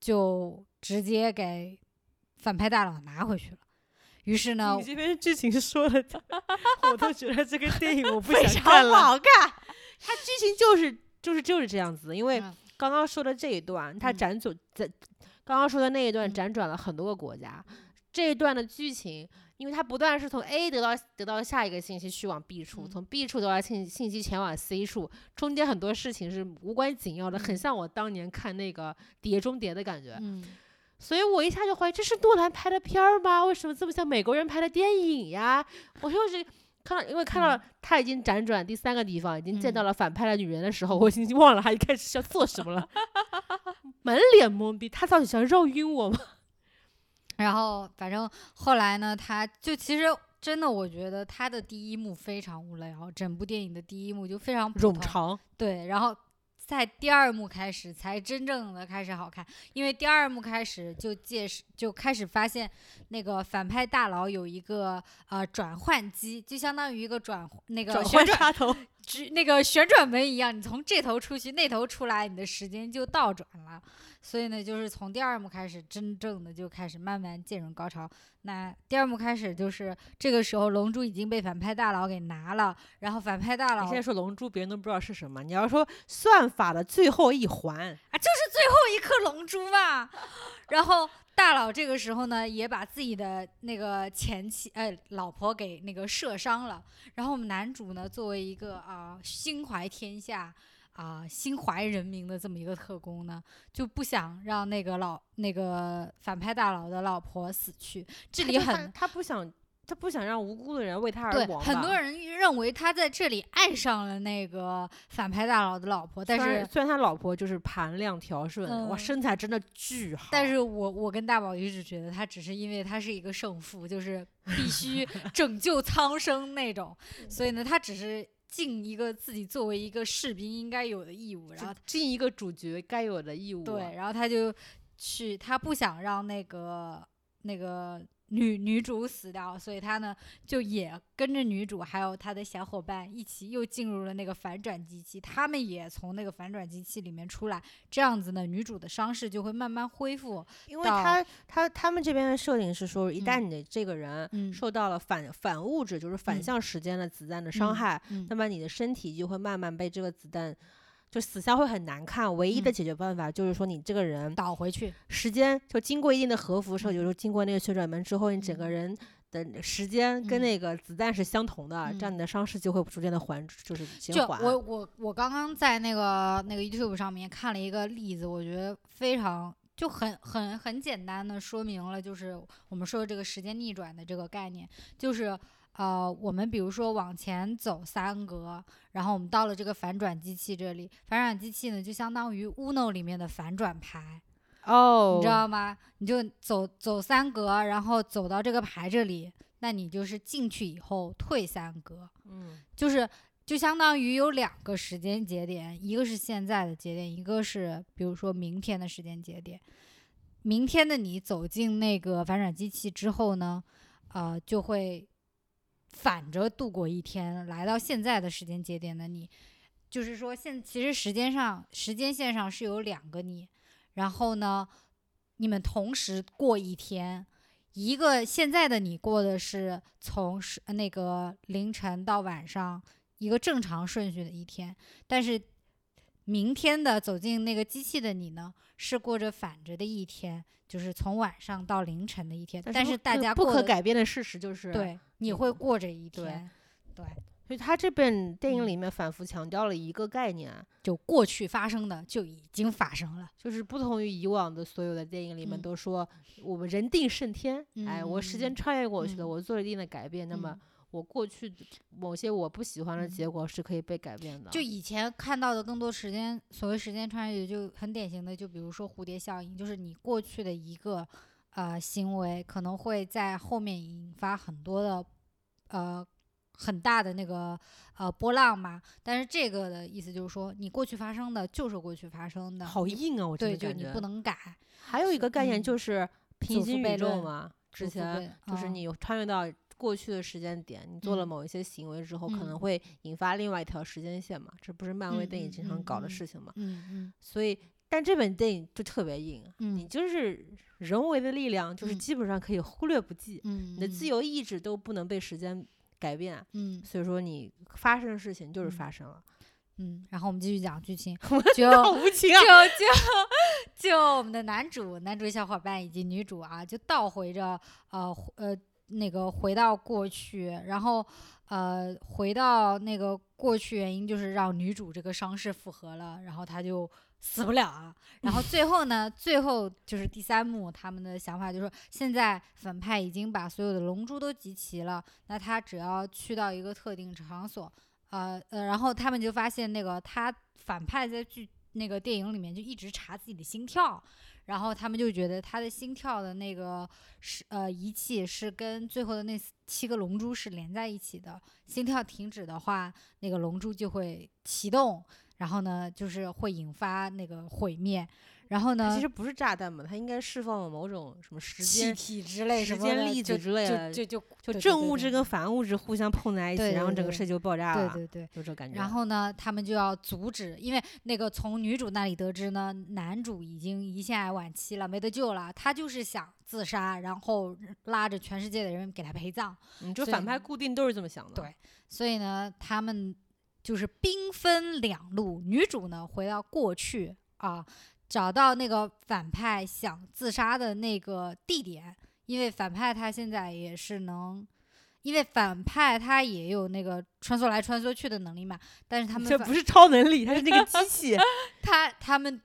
S2: 就直接给反派大佬拿回去了。于是呢
S1: 你，这边剧情说的，我都觉得这个电影我不想看了。
S2: 不好看。
S1: 它剧情就是就是就是这样子，因为
S2: 嗯
S1: 刚刚说的这一段，它
S2: 嗯
S1: 辗转在刚刚说的那一段
S2: 嗯
S1: 辗转了很多个国家，这一段的剧情，因为它不断是从 A 得到得到下一个信息去往 B 处，
S2: 嗯
S1: 从 B 处得到信信息前往 C 处，中间很多事情是无关紧要的，很
S2: 嗯
S1: 像我当年看那个《碟中谍》的感觉。
S2: 嗯，
S1: 所以我一下就怀疑这是诺兰拍的片儿吗？为什么这么像美国人拍的电影呀？我就是看到，因为看到
S2: 嗯
S1: 他已经辗转第三个地方，已经见到
S2: 嗯
S1: 了反派的女人的时候，我已经忘了他一开始是要做什么了，满脸懵逼。他到底想绕晕我吗？
S2: 然后反正后来呢，他就其实真的，我觉得他的第一幕非常无聊，整部电影的第一幕就非常
S1: 冗长，
S2: 对，然后在第二幕开始才真正的开始好看，因为第二幕开始就介绍就开始发现那个反派大佬有一个呃转换机，就相当于一个转那个
S1: 转换插头，
S2: 只那个旋转门一样，你从这头出去，那头出来，你的时间就倒转了。所以呢，就是从第二幕开始，真正的就开始慢慢进入高潮。那第二幕开始就是这个时候，龙珠已经被反派大佬给拿了，然后反派大佬
S1: 你现在说龙珠，别人都不知道是什么。你要说算法的最后一环，
S2: 啊，就是最后一颗龙珠嘛。然后大佬这个时候呢，也把自己的那个前妻呃老婆给那个射伤了。然后我们男主呢，作为一个啊、心怀天下啊、心怀人民的这么一个特工呢，就不想让那个老那个反派大佬的老婆死去。这里很
S1: 他不想，他不想让无辜的人为他而
S2: 对，
S1: 亡吧。
S2: 很多人认为他在这里爱上了那个反派大佬的老婆，但
S1: 虽然
S2: 是
S1: 虽然他老婆就是盘量调顺，哇，
S2: 嗯
S1: 身材真的巨好。
S2: 但是我我跟大宝一直觉得他只是因为他是一个胜负，就是必须 拯救苍生那种，所以呢，他只是尽一个自己作为一个士兵应该有的义务，然后
S1: 尽一个主角该有的义务啊。
S2: 对，然后他就去，他不想让那个那个女女主死掉，所以他呢就也跟着女主还有他的小伙伴一起又进入了那个反转机器，他们也从那个反转机器里面出来，这样子呢，女主的伤势就会慢慢恢复。
S1: 因为他他他们这边的设定是说，一旦
S2: 嗯
S1: 你的这个人
S2: 嗯
S1: 受到了反反物质，就是反
S2: 嗯
S1: 向时间的子弹的伤
S2: 嗯
S1: 害，
S2: 嗯
S1: 那么你的身体就会慢慢被这个子弹。就死相会很难看，唯一的
S2: 嗯。
S1: 解决办法就是说，你这个人
S2: 倒回去，
S1: 时间就经过一定的核辐射，
S2: 嗯
S1: 有时候经过那个旋转门之后，你整个
S2: 嗯。
S1: 人的时间跟
S2: 嗯。
S1: 那个子弹是相同的，这样
S2: 嗯。
S1: 你的伤势就会逐渐的缓，就是减
S2: 就
S1: 缓。
S2: 我我我刚刚在那个那个 YouTube 上面看了一个例子，我觉得非常就很很很简单的说明了，就是我们说的这个时间逆转的这个概念，就是呃，我们比如说往前走三格，然后我们到了这个反转机器这里，反转机器呢就相当于 Uno 里面的反转牌，
S1: 哦，
S2: 你知道吗？你就走走三格，然后走到这个牌这里，那你就是进去以后退三格，
S1: 嗯，
S2: 就是就相当于有两个时间节点，一个是现在的节点，一个是比如说明天的时间节点。明天的你走进那个反转机器之后呢，呃，就会反着度过一天，来到现在的时间节点的你，就是说现其实时间上时间线上是有两个你，然后呢，你们同时过一天，一个现在的你过的是从是那个凌晨到晚上一个正常顺序的一天，但是明天的走进那个机器的你呢，是过着反着的一天，就是从晚上到凌晨的一天。但
S1: 是
S2: 是大家不
S1: 可改变的事实就是，
S2: 对，你会过这一天，对，
S1: 所以他这本电影
S2: 嗯
S1: 里面反复强调了一个概念啊，
S2: 就过去发生的就已经发生了。
S1: 就是不同于以往的所有的电影里面
S2: 嗯
S1: 都说我们人定胜天，哎，我时间
S2: 嗯
S1: 穿越过去了，
S2: 嗯
S1: 我做了一定的改变，那么
S2: 嗯
S1: 我过去的某些我不喜欢的
S2: 嗯
S1: 结果是可以被改变的。
S2: 就以前看到的更多时间，所谓时间穿越，就很典型的，就比如说蝴蝶效应，就是你过去的一个呃行为，可能会在后面引发很多的呃很大的那个呃波浪嘛。但是这个的意思就是说，你过去发生的就是过去发生的，
S1: 好硬啊，我真
S2: 对，就你。不能改。
S1: 还有一个概念
S2: 嗯
S1: 就是平行宇宙
S2: 悖论
S1: 嘛，之前就是你穿越到过去的时间点，你做了
S2: 嗯
S1: 某一些行为之后，可能
S2: 嗯
S1: 会引发另外一条时间线嘛，这不是漫威电影经常
S2: 嗯
S1: 搞的
S2: 嗯
S1: 事情嘛。
S2: 嗯嗯
S1: 所以，但这本电影就特别硬，你
S2: 嗯
S1: 就是人为的力量，就是
S2: 嗯
S1: 基本上可以忽略不计，
S2: 嗯，
S1: 你的自由意志都不能被时间改变。
S2: 嗯
S1: 所以说，你发生的事情就是
S2: 嗯
S1: 发生了，
S2: 嗯，然后我们继续讲剧情，就
S1: 好无情啊！
S2: 就就就我们的男主、男主小伙伴以及女主啊，就倒回着呃回呃那个回到过去，然后呃回到那个过去，原因就是让女主这个伤势复合了，然后她就死不了啊。然后最后呢，最后就是第三幕，他们的想法就是说，现在反派已经把所有的龙珠都集齐了，那他只要去到一个特定场所。呃呃，然后他们就发现那个他反派在剧那个电影里面就一直查自己的心跳，然后他们就觉得他的心跳的那个是呃仪器是跟最后的那七个龙珠是连在一起的，心跳停止的话，那个龙珠就会启动，然后呢就是会引发那个毁灭，然后呢
S1: 它其实不是炸弹嘛，它应该释放了某种什么时
S2: 气
S1: 间，
S2: 体之类
S1: 时间粒子之类的
S2: 就就就
S1: 正物质跟反物质互相碰在一起，然后整个世界就爆炸了，
S2: 对对对。
S1: 就这感觉。
S2: 然后呢，他们就要阻止，因为那个从女主那里得知呢，男主已经胰腺癌晚期了，没得救了。他就是想自杀，然后拉着全世界的人给他陪葬。
S1: 你这反派固定都是这么想的。
S2: 对所以呢，他们就是兵分两路。女主呢，回到过去啊，找到那个反派想自杀的那个地点，因为反派他现在也是能。因为反派他也有那个穿梭来穿梭去的能力嘛，但是他们
S1: 这不是超能力，他是那个机器。
S2: 他他们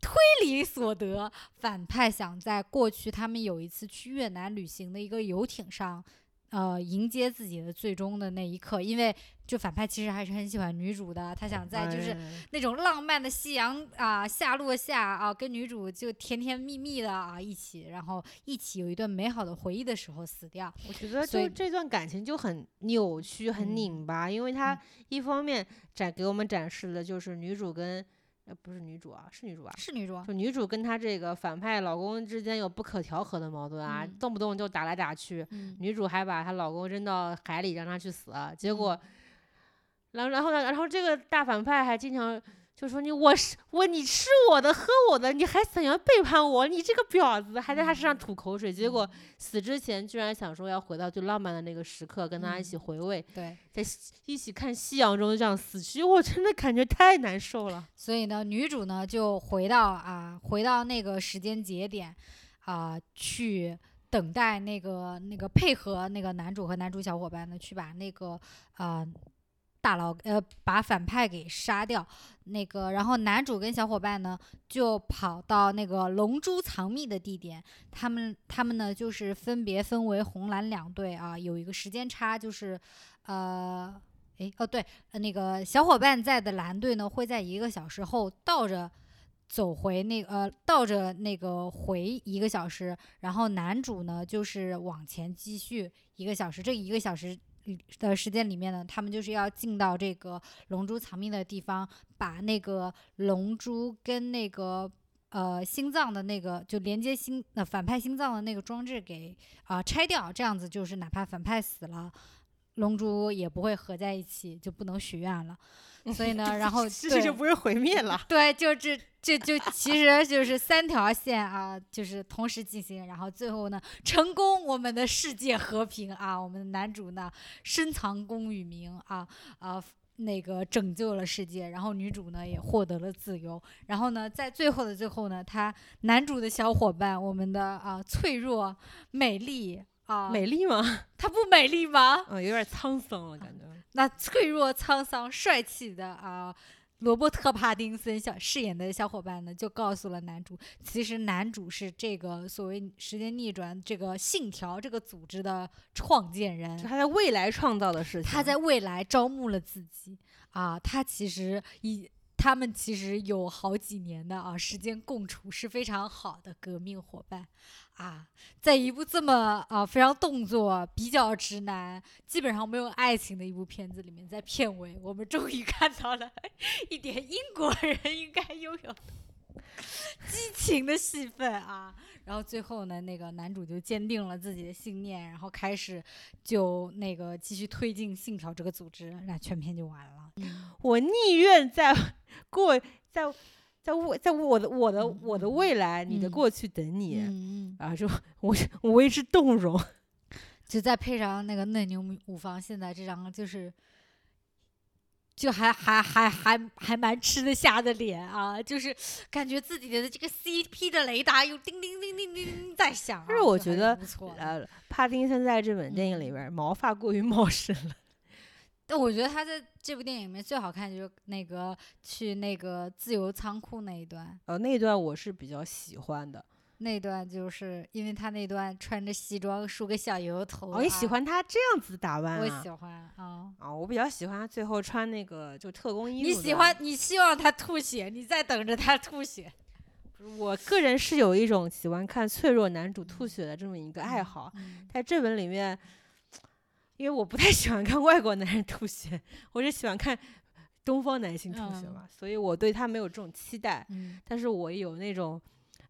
S2: 推理所得，反派想在过去他们有一次去越南旅行的一个游艇上，呃，迎接自己的最终的那一刻。因为就反派其实还是很喜欢女主的，他想在就是
S1: 哎
S2: 那种浪漫的夕阳啊、下落下啊，跟女主就甜甜蜜蜜的啊一起，然后一起有一段美好的回忆的时候死掉。
S1: 我觉得就这段感情就很扭曲、很
S2: 嗯
S1: 拧巴，因为它
S2: 嗯
S1: 一方面展给我们展示的就是女主跟呃不是女主啊，是女主啊？
S2: 是女主啊，
S1: 就女主跟她这个反派老公之间有不可调和的矛盾啊，
S2: 嗯
S1: 动不动就打来打去。
S2: 嗯，
S1: 女主还把她老公扔到海里让他去死，结果
S2: 嗯
S1: 然后然后呢，然后这个大反派还经常就说你我是我你吃我的喝我的，你还想要背叛我，你这个婊子，还在他身上吐口水。结果死之前居然想说要回到最浪漫的那个时刻，跟他一起
S2: 嗯
S1: 回味，
S2: 对。
S1: 在一起看夕阳中这样死去，我真的感觉太难受了。
S2: 所以呢，女主呢就回到啊，回到那个时间节点啊，去等待那个那个配合那个男主和男主小伙伴呢，去把那个啊大佬呃把反派给杀掉。那个，然后男主跟小伙伴呢就跑到那个龙珠藏匿的地点，他们他们呢就是分别分为红蓝两队啊，有一个时间差，就是呃。诶，哦对，那个小伙伴在的蓝队呢，会在一个小时后倒着走回那呃倒着那个回一个小时，然后男主呢就是往前继续一个小时，这一个小时的时间里面呢，他们就是要进到这个龙珠藏匿的地方，把那个龙珠跟那个。呃，心脏的那个就连接心呃反派心脏的那个装置给啊、拆掉，这样子就是哪怕反派死了，龙珠也不会合在一起，就不能许愿了。所以呢，然后
S1: 世界
S2: 对
S1: 就不是毁灭了。
S2: 对，就这这就其实就是三条线啊，就是同时进行，然后最后呢，成功，我们的世界和平啊，我们的男主呢深藏功与名啊啊。那个拯救了世界，然后女主呢也获得了自由。然后呢，在最后的最后呢，他男主的小伙伴，我们的啊、脆弱、美丽啊，
S1: 美丽吗？
S2: 她不美丽吗？
S1: 嗯，有点沧桑了，感觉。
S2: 那脆弱、沧桑、帅气的啊。罗伯特·帕丁森小饰演的小伙伴呢，就告诉了男主，其实男主是这个所谓时间逆转这个信条这个组织的创建人，
S1: 他在未来创造的事情。
S2: 他在未来招募了自己啊，他其实以他们其实有好几年的啊时间共处，是非常好的革命伙伴啊。在一部这么啊非常动作比较直男，基本上没有爱情的一部片子里面，在片尾我们终于看到了一点英国人应该拥有的 激情的戏份啊。然后最后呢，那个男主就坚定了自己的信念，然后开始就那个继续推进信条这个组织，那全片就完了。
S1: 我宁愿在过在在未在我的我的
S2: 嗯
S1: 我的未来，你的
S2: 嗯
S1: 过去等你，
S2: 嗯，
S1: 然后就我我为之动容。
S2: 就再配上那个嫩牛五方，现在这张就是。就还还还还还蛮吃得下的脸啊，就是感觉自己的这个 CP 的雷达又叮叮叮叮叮叮在响啊、
S1: 但是我觉得。呃，帕丁森在这本电影里
S2: 嗯
S1: 边儿毛发过于茂盛了。
S2: 但我觉得他在这部电影里面最好看就是那个去那个自由仓库那一段，
S1: 呃，那一段我是比较喜欢的。
S2: 那段就是因为他那段穿着西装梳个小油头、
S1: 哦，你喜
S2: 啊？
S1: 欢他这样子打扮啊？
S2: 我喜欢啊。
S1: 啊，我比较喜欢他最后穿那个就特工衣服
S2: 你喜欢，你希望他吐血，你在等着他吐血。
S1: 我个人是有一种喜欢看脆弱男主吐血的这么一个爱好，
S2: 嗯
S1: 在这本里面，因为我不太喜欢看外国男人吐血，我就喜欢看东方男性吐血
S2: 嗯
S1: 嘛，所以我对他没有这种期待。
S2: 嗯
S1: 但是我有那种，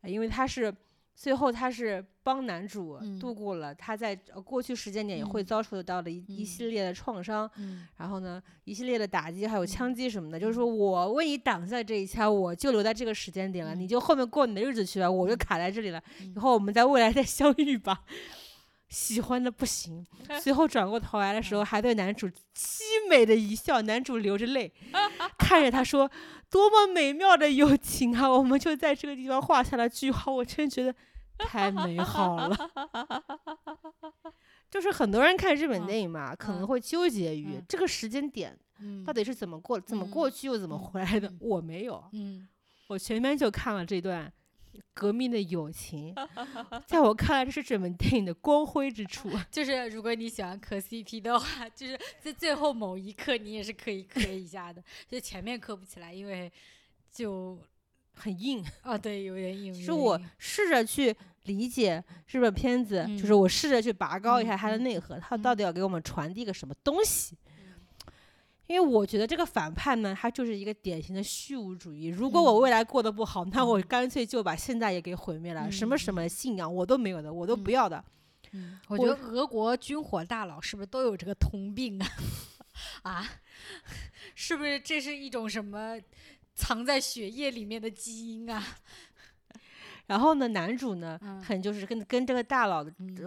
S1: 呃因为他是最后他是帮男主
S2: 嗯
S1: 度过了他在呃过去时间点也会
S2: 嗯
S1: 遭受到的一、一
S2: 嗯
S1: 系列的创伤，
S2: 嗯
S1: 然后呢一系列的打击，还有枪
S2: 嗯
S1: 击什么的，就是说我为你挡下这一枪，我就留在这个时间点了，你
S2: 嗯
S1: 就后面过你的日子去吧，我就
S2: 嗯
S1: 卡在这里了，以
S2: 嗯
S1: 后我们在未来再相遇吧。喜欢的不行，随后转过头来的时候，
S2: 嗯。
S1: 还对男主凄美的一笑，男主流着泪，看着他说：“多么美妙的友情啊！”我们就在这个地方画下了句号，我真觉得太美好了。就是很多人看日本
S2: 嗯
S1: 电影嘛，可能
S2: 嗯
S1: 会纠结于
S2: 嗯。
S1: 这个时间点
S2: 嗯。
S1: 到底是怎么过、怎么
S2: 嗯。
S1: 过去又怎么
S2: 嗯
S1: 回来的
S2: 嗯。
S1: 我没有，
S2: 嗯。
S1: 我前面就看了这段革命的友情，在我看来，这是整本电影的光辉之处。
S2: 就是如果你喜欢磕 CP 的话，就是在最后某一刻你也是可以磕一下的，就前面磕不起来，因为就
S1: 很硬，
S2: 哦对，有点硬。
S1: 是我试着去理解日本片子，就是
S2: 嗯
S1: 我试着去拔高一下
S2: 嗯
S1: 它的
S2: 嗯
S1: 内核，它
S2: 嗯
S1: 到底要给我们传递个什么东西。因为我觉得这个反叛呢，它就是一个典型的虚无主义。如果我
S2: 嗯
S1: 未来过得不好，那我
S2: 嗯
S1: 干脆就把现在也给毁灭了。什么什么
S2: 嗯
S1: 信仰我都没有的，我都不
S2: 嗯
S1: 要的。
S2: 嗯，我
S1: 我
S2: 觉得俄国军火大佬是不是都有这个通病啊？啊，是不是这是一种什么藏在血液里面的基因啊？
S1: 然后呢，男主呢，
S2: 嗯
S1: 很就是跟跟这个大佬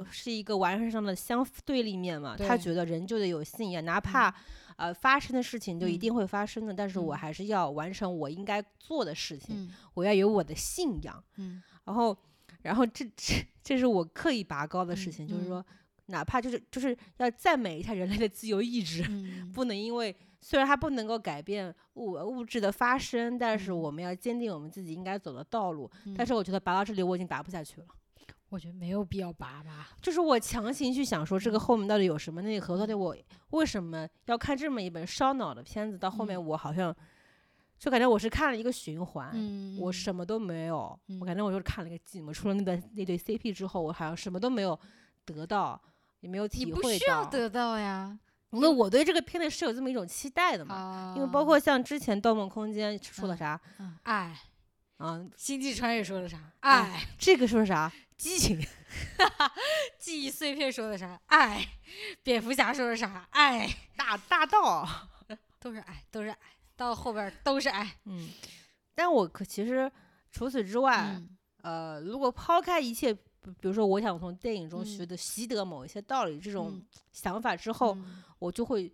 S1: 是一个完全上的相对立面嘛。他觉得人就得有信仰，哪怕、呃发生的事情就一
S2: 嗯。
S1: 定会发生的，但是我
S2: 嗯。
S1: 还是要完成我应该做的事情，
S2: 嗯。
S1: 我要有我的信仰。
S2: 嗯。
S1: 然后，然后这这这是我刻意拔高的事
S2: 嗯
S1: 情，就是
S2: 嗯
S1: 说，哪怕就是就是要赞美一下人类的自由意志，
S2: 嗯。
S1: 不能因为虽然它不能够改变物物质的发生，但是
S2: 嗯。
S1: 我们要坚定我们自己应该走的道路。但
S2: 嗯
S1: 是我觉得拔到这里我已经拔不下去了，
S2: 我觉得没有必要拔吧。
S1: 就是我强行去想说这个
S2: 嗯
S1: 后面到底有什么内核，到底我为什么要看这么一本烧脑的片子？到后面
S2: 嗯
S1: 我好像就感觉我是看了一个循环。
S2: 嗯，
S1: 我什么都没有，我
S2: 嗯
S1: 感觉我就是看了一个寂寞。除了那段那对 CP 之后，我好像什么都没有得到，也没有
S2: 你
S1: 体会
S2: 不需要
S1: 到。
S2: 得到呀。
S1: 因为我对这个片子是有这么一种期待的嘛。
S2: 啊，
S1: 因为包括像之前《盗梦空间》出的
S2: 嗯
S1: 啥
S2: 嗯爱，
S1: 啊，
S2: 星际穿越说的啥？
S1: 哎
S2: 爱，
S1: 这个说啥激情，
S2: 记忆碎片说的啥？爱，蝙蝠侠说的啥？爱，
S1: 大大道。
S2: 都是爱，都是爱，到后边儿都是爱。
S1: 嗯，但我可其实除此之外，
S2: 嗯
S1: 呃，如果抛开一切，比比如说我想从电影中学
S2: 嗯
S1: 的习得某一些道理这种
S2: 嗯
S1: 想法之后，
S2: 嗯
S1: 我就会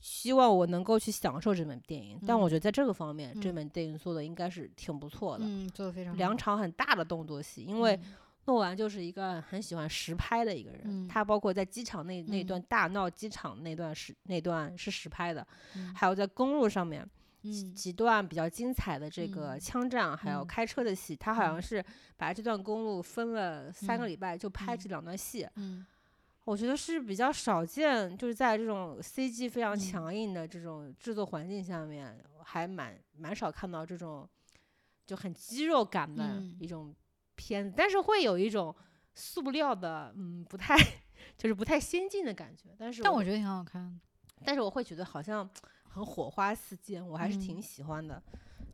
S1: 希望我能够去享受这本电影。但我
S2: 嗯
S1: 觉得在这个方面，这
S2: 嗯。
S1: 本电影做的应该是挺不错的。
S2: 嗯，做的非常好。
S1: 两场很大的动作戏，因为
S2: 嗯。
S1: 诺兰就是一个很喜欢实拍的一个人，
S2: 嗯。
S1: 他包括在机场那那
S2: 嗯。
S1: 段大闹机场那段是那段是实拍的，
S2: 嗯。
S1: 还有在公路上面几
S2: 嗯。
S1: 几段比较精彩的这个
S2: 嗯。
S1: 枪战，还有
S2: 嗯。
S1: 开车的戏，他好像
S2: 嗯。
S1: 是把这段公路分了三个
S2: 嗯。
S1: 礼拜就拍
S2: 嗯。
S1: 这两段戏，
S2: 嗯
S1: 我觉得是比较少见，就是在这种 CG 非常
S2: 嗯
S1: 强硬的这种制作环境下面，还蛮蛮少看到这种就很肌肉感的
S2: 嗯
S1: 一种片子，但是会有一种塑料的，嗯，不太 就是不太先进的感觉。但是
S2: 但我觉得挺好看的。
S1: 但是我会觉得好像很火花四溅，我还是挺
S2: 嗯
S1: 喜欢的。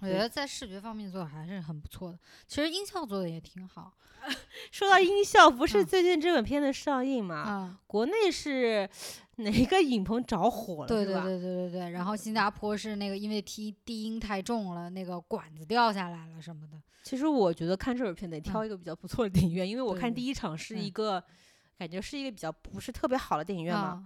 S2: 我觉得在视觉方面做的还是很不错的。其实音效做的也挺好
S1: 说到音效，不是
S2: 嗯
S1: 最近这本片的上映嘛？
S2: 啊。
S1: 国内是哪个影棚着火了？
S2: 对对对对对对。然后新加坡是那个因为低低音太重了，那个管子掉下来了什么的。
S1: 其实我觉得看这本片得挑
S2: 嗯
S1: 一个比较不错的电影院，因为我看第一场是一
S2: 嗯
S1: 个感觉是一个比较不是特别好的电影院嘛，
S2: 啊，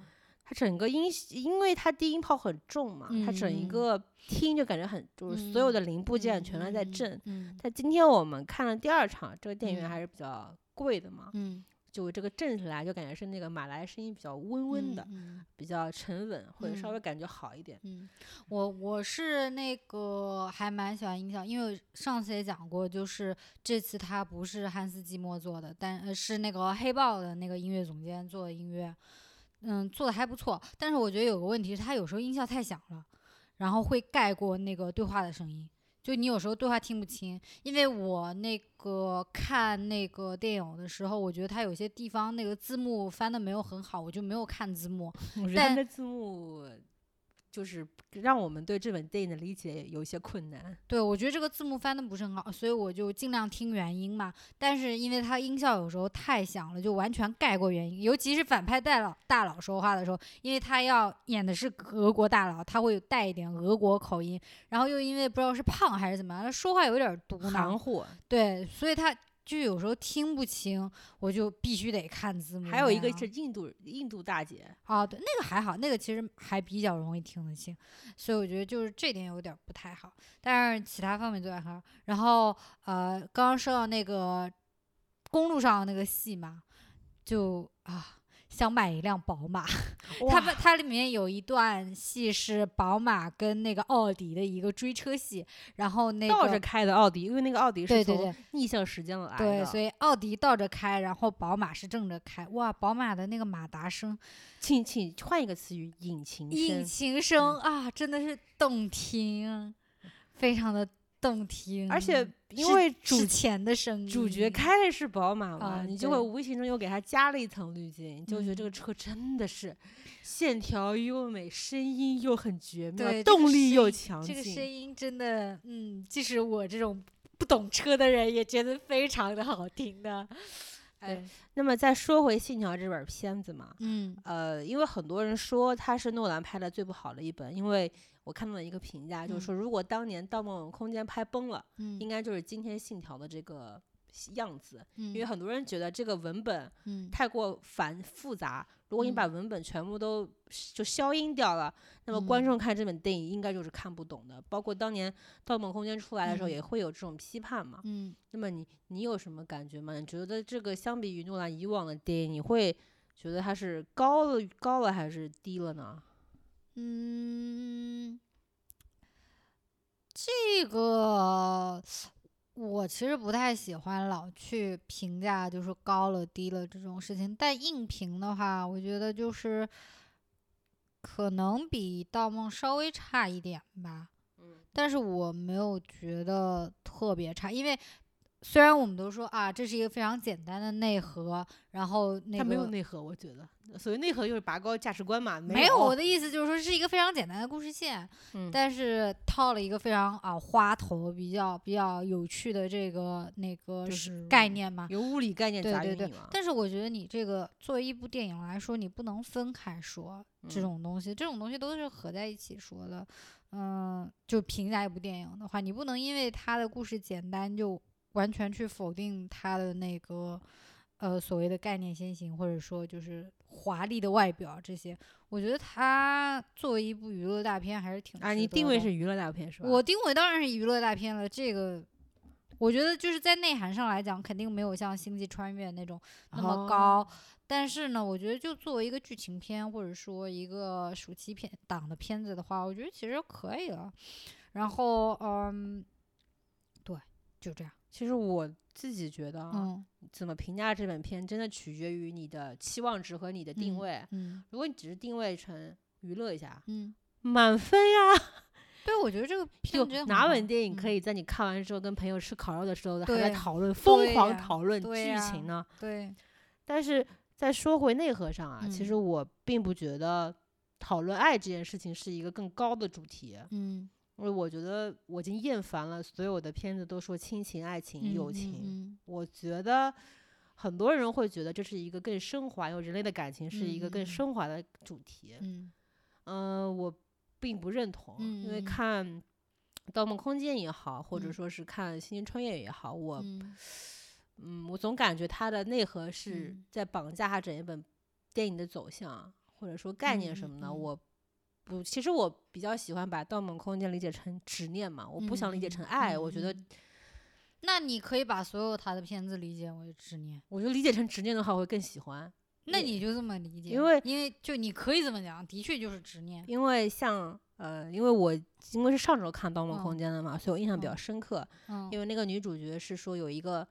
S1: 它整个音因为它低音炮很重嘛，它整一
S2: 嗯。
S1: 个听就感觉很就是所有
S2: 嗯
S1: 的零部件
S2: 嗯
S1: 全都在
S2: 嗯
S1: 震。
S2: 嗯
S1: 但今天我们看了第二场，这个电影还是比较贵的嘛，
S2: 嗯，
S1: 就这个震起来就感觉是那个马来声音比较温温的，
S2: 嗯。
S1: 比较沉稳，或者稍
S2: 嗯。
S1: 微感觉好一点。
S2: 嗯，我我是那个还蛮喜欢音效，因为上次也讲过，就是这次他不是汉斯季默做的，但呃是那个黑豹的那个音乐总监做的音乐，嗯，做的还不错。但是我觉得有个问题是，它有时候音效太响了，然后会盖过那个对话的声音。就你有时候对话听不清，因为我那个看那个电影的时候，我觉得它有些地方那个字幕翻的没有很好，我就没有看字幕。
S1: 我觉得他
S2: 但
S1: 字幕就是让我们对这本电影的理解有一些困难。
S2: 对，我觉得这个字幕翻的不是很好，所以我就尽量听原音嘛。但是因为它音效有时候太响了，就完全盖过原音。尤其是反派大佬大佬说话的时候，因为他要演的是俄国大佬，他会带一点俄国口音，然后又因为不知道是胖还是怎么样，他说话有点儿嘟囔，
S1: 含糊，
S2: 对，所以他就有时候听不清，我就必须得看字幕。
S1: 还有一个是印度印度大姐，
S2: 啊，对，那个还好，那个其实还比较容易听得清，所以我觉得就是这点有点不太好，但是其他方面都还好。然后呃，刚刚说到那个公路上的那个戏嘛，就啊想买一辆宝马，他们它里面有一段戏是宝马跟那个奥迪的一个追车戏，然后那个
S1: 倒着。开的奥迪，因为那个奥迪是从逆向时间来的。
S2: 对，所以奥迪倒着开，然后宝马是正着开。哇，宝马的那个马达声
S1: 请请换一个词语，引擎
S2: 引。擎声、啊，真的是动听，非常的动听。
S1: 而且因为主
S2: 前的声音，
S1: 主角开的是宝马嘛，
S2: 啊
S1: 你就会无形中又给它加了一层滤镜，你就觉得这个
S2: 嗯
S1: 车真的是线条优美，声音又很绝妙，动力又强劲。
S2: 这个声音真的，嗯，即使我这种不懂车的人也觉得非常的好听的。哎，
S1: 那么再说回《信条》这本片子嘛，
S2: 嗯
S1: 呃，因为很多人说它是诺兰拍的最不好的一本，因为我看到了一个评价，就是说如果当年《盗梦空间》拍崩了，
S2: 嗯。
S1: 应该就是今天《信条》的这个样子，
S2: 嗯，
S1: 因为很多人觉得这个文本
S2: 嗯。
S1: 太过繁复杂，如果你
S2: 嗯。
S1: 把文本全部都就消音掉了，那么观
S2: 嗯。
S1: 众看这本电影应该就是看不懂的。包括当年《盗梦空间》出来的时候，
S2: 嗯。
S1: 也会有这种批判嘛。
S2: 嗯。
S1: 那么你你有什么感觉吗？你觉得这个相比于诺兰以往的电影，你会觉得它是高了高了还是低了呢？
S2: 嗯，这个我其实不太喜欢老去评价，就是高了低了这种事情。但硬评的话，我觉得就是可能比《盗梦》稍微差一点吧。
S1: 嗯，
S2: 但是我没有觉得特别差，因为虽然我们都说啊，这是一个非常简单的内核，然后那
S1: 它
S2: 个
S1: 没有内核，我觉得所谓内核就是拔高价值观嘛。
S2: 没
S1: 有，
S2: 我的意思就是说是一个非常简单的故事线，
S1: 嗯
S2: 但是套了一个非常啊花头、比较比较有趣的这个那个
S1: 是
S2: 概念嘛。
S1: 有物理概念
S2: 对对对但是我觉得你这个作为一部电影来说，你不能分开说这
S1: 嗯
S2: 种东西，这种东西都是合在一起说的。嗯，就评价一部电影的话，你不能因为它的故事简单就完全去否定他的那个呃所谓的概念先行，或者说就是华丽的外表这些，我觉得它作为一部娱乐大片还是挺
S1: 啊，你定位是娱乐大片是吧？
S2: 我定位当然是娱乐大片了，这个我觉得就是在内涵上来讲，肯定没有像《星际穿越》那种那么
S1: 哦
S2: 高。但是呢，我觉得就作为一个剧情片，或者说一个暑期片档的片子的话，我觉得其实可以了。然后，嗯，对，就这样。
S1: 其实我自己觉得啊，
S2: 嗯
S1: 怎么评价这本片，真的取决于你的期望值和你的定
S2: 嗯
S1: 位。
S2: 嗯
S1: 如果你只是定位成娱乐一下，
S2: 嗯，
S1: 满分呀！
S2: 对，我觉得这个
S1: 就哪本电影可
S2: 嗯
S1: 以在你看完之后跟朋友吃烤肉的时候还在讨论，疯狂讨论剧情呢？
S2: 对，
S1: 但是再说回内核上啊，其
S2: 嗯
S1: 实我并不觉得讨论爱这件事情是一个更高的主题，
S2: 嗯，
S1: 我觉得我已经厌烦了所有的片子都说亲情、爱情、友
S2: 嗯
S1: 情。
S2: 嗯
S1: 我觉得很多人会觉得这是一个更升华，因为人类的感情是一个更升华的主题。
S2: 嗯
S1: 嗯、我并不认同，因为看《盗梦空间》也好，或者
S2: 嗯
S1: 说是看《星际穿越》也好，我
S2: 嗯
S1: 嗯，我总感觉它的内核是
S2: 嗯
S1: 在绑架它整一本电影的走向，或者说概念
S2: 嗯
S1: 什么的。
S2: 嗯
S1: 我不，其实我比较喜欢把《盗梦空间》理解成执念嘛，我不想理解成爱。我觉得，
S2: 嗯那你可以把所有他的片子理解为执念，
S1: 我觉得理解成执念的话，我会更喜欢。因
S2: 那你就这么理解，
S1: 因为
S2: 因为就你可以这么讲，的确就是执念。
S1: 因为像呃，因为我因为是上周看《盗梦
S2: 嗯
S1: 空间》的嘛，所以我印象比较
S2: 嗯
S1: 深刻。
S2: 嗯
S1: 因为那个女主角是说有一个，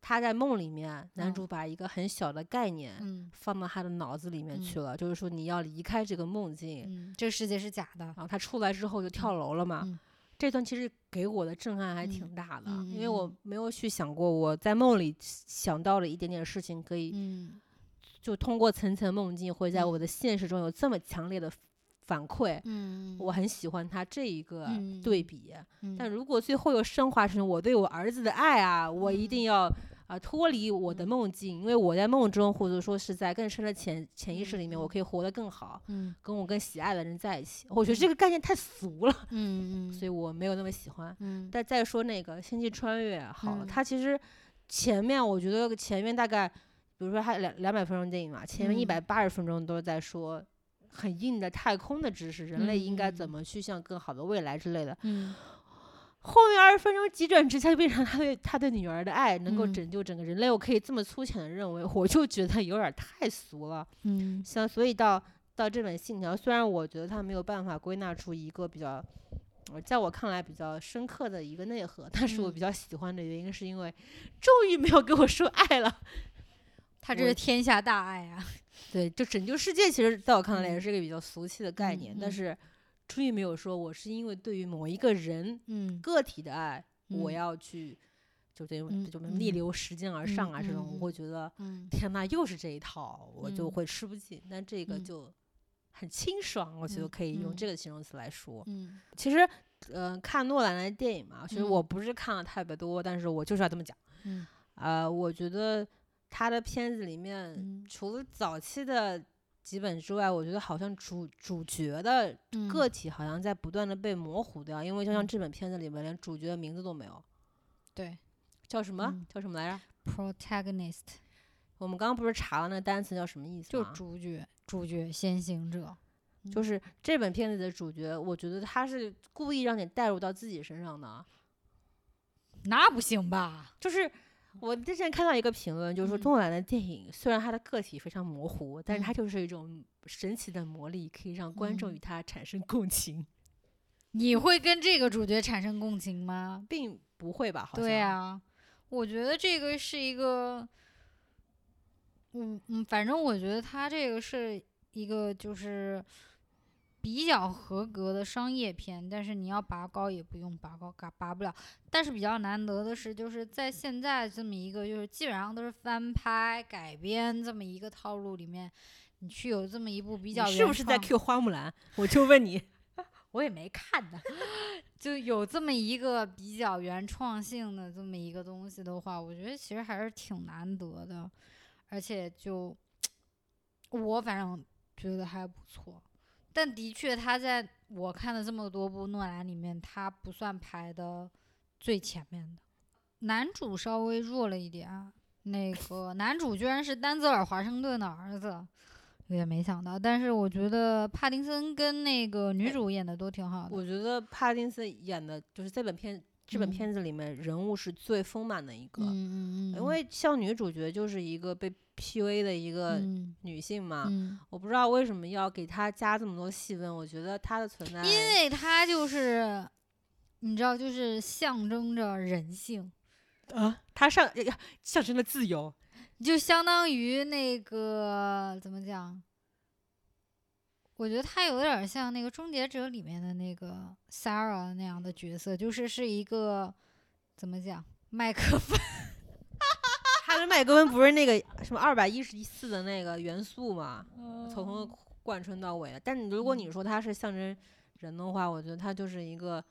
S1: 她在梦里面，男
S2: 嗯
S1: 主把一个很小的概念
S2: 嗯
S1: 放到他的脑子里面
S2: 嗯
S1: 去了，就是说你要离开这个梦境。
S2: 嗯，这个世界是假的。
S1: 然后他出来之后就跳楼了嘛。
S2: 嗯
S1: 这段其实给我的震撼还
S2: 嗯
S1: 挺大的，
S2: 嗯
S1: 因为我
S2: 嗯
S1: 没有去想过我在梦里想到了一点点事情，可以
S2: 嗯
S1: 就通过层层梦境会在
S2: 嗯
S1: 我的现实中有这么强烈的反馈。
S2: 嗯，
S1: 我很喜欢他这一个
S2: 嗯。
S1: 对比，
S2: 嗯。
S1: 但如果最后又升华成我对我儿子的爱啊，我一定
S2: 嗯。
S1: 要啊、脱离我的
S2: 嗯。
S1: 梦境，因为我在梦中或者说是在更深的潜潜意识里面，
S2: 嗯。
S1: 我可以活得更好，
S2: 嗯。
S1: 跟我更喜爱的人在一起。我觉得这个概念太俗了，
S2: 嗯嗯，
S1: 所以我没有那么喜欢。
S2: 嗯。
S1: 但再说那个《星际穿越》好了，
S2: 嗯。
S1: 它其实前面我觉得前面大概，比如说它两两百分钟电影嘛，前面一百
S2: 嗯。
S1: 八十分钟都是在说很硬的太空的知识，人类应该怎
S2: 嗯
S1: 么去向更好的未来之类的。
S2: 嗯
S1: 后面二十分钟急转直下，就变成他对他对女儿的爱能够
S2: 嗯
S1: 拯救整个人类，我可以这么粗浅的认为，我就觉得有点太俗了。
S2: 嗯
S1: 像所以到到这本信条，虽然我觉得它没有办法归纳出一个比较，呃在我看来比较深刻的一个内核，但是我
S2: 嗯
S1: 比较喜欢的原因是因为终于没有给我说爱了。我
S2: 他这是天下大爱啊。
S1: 对，就拯救世界，其实在我看来也
S2: 嗯。
S1: 是一个比较俗气的概念，
S2: 嗯嗯。
S1: 但是终于没有说我是因为对于某一个人
S2: 嗯。
S1: 个体的爱，我
S2: 嗯。
S1: 要去就这种
S2: 嗯
S1: 就逆
S2: 嗯
S1: 流时间而上啊，这种
S2: 嗯
S1: 我会觉得
S2: 嗯
S1: 天呐，又是这一套，我就
S2: 嗯。
S1: 会吃不进。但这个
S2: 嗯。
S1: 就很清爽，我觉得
S2: 嗯
S1: 可以用
S2: 嗯
S1: 这个形容词来说。
S2: 嗯。
S1: 其实，呃，看诺兰的电影嘛，其实
S2: 嗯。
S1: 我不是看了特别多，但是我就是要这么讲。
S2: 嗯。
S1: 呃，我觉得他的片子里面，
S2: 嗯
S1: 除了早期的几本之外，我觉得好像主主角的
S2: 嗯
S1: 个体好像在不断的被模糊掉，因为就像
S2: 嗯
S1: 这本片子里面连主角的名字都没有，
S2: 对
S1: 叫什么？
S2: 嗯
S1: 叫什么来着
S2: ？protagonist
S1: 我们刚刚不是查了那单词叫什么意思
S2: 就？主角主角先行者。
S1: 就是这本片子的主角，我觉得他是故意让你带入到自己身上的。
S2: 那不行吧？
S1: 就是我之前看到一个评论，就是说
S2: 嗯。
S1: 诺兰的电影虽然他的个体非常模糊，但是它
S2: 嗯。
S1: 就是一种神奇的魔力，可以让观众
S2: 嗯。
S1: 与他产生共情，
S2: 你会跟这个主角产生共情吗？
S1: 并不会吧？好像。
S2: 对啊，我觉得这个是一个，嗯嗯，反正我觉得他这个是一个就是比较合格的商业片，但是你要拔高也不用拔高，拔拔不了。但是比较难得的是，就是在现在这么一个就是基本上都是翻拍改编这么一个套路里面，你去有这么一部比较
S1: 是不是在 Q 花木兰？我就问你，
S2: 我也没看呢，就有这么一个比较原创性的这么一个东西的话，我觉得其实还是挺难得的，而且就 我反正觉得还不错。但的确，他在我看的这么多部诺兰里面，他不算排的最前面的。男主稍微弱了一点啊，那个男主居然是丹泽尔·华盛顿的儿子，有点没想到。但是我觉得帕丁森跟那个女主演的都挺好的。
S1: 我觉得帕丁森演的就是这本片这本
S2: 嗯。
S1: 片子里面人物是最丰满的一个，因为像女主角就是一个被 PUA 的一个
S2: 嗯。
S1: 女性嘛，
S2: 嗯，
S1: 我不知道为什么要给她加这么多戏份，我觉得她的存在，
S2: 因为她就是你知道，就是象征着人性，
S1: 啊，她上象征了自由，
S2: 就相当于那个怎么讲？我觉得他有点像那个《终结者》里面的那个 Sarah 那样的角色，就是是一个怎么讲麦克风，
S1: 他的麦克风不是那个什么二百一十四的那个元素嘛，从头贯穿到尾的。但你如果你
S2: 嗯
S1: 说他是象征人的话，我觉得他就是一个，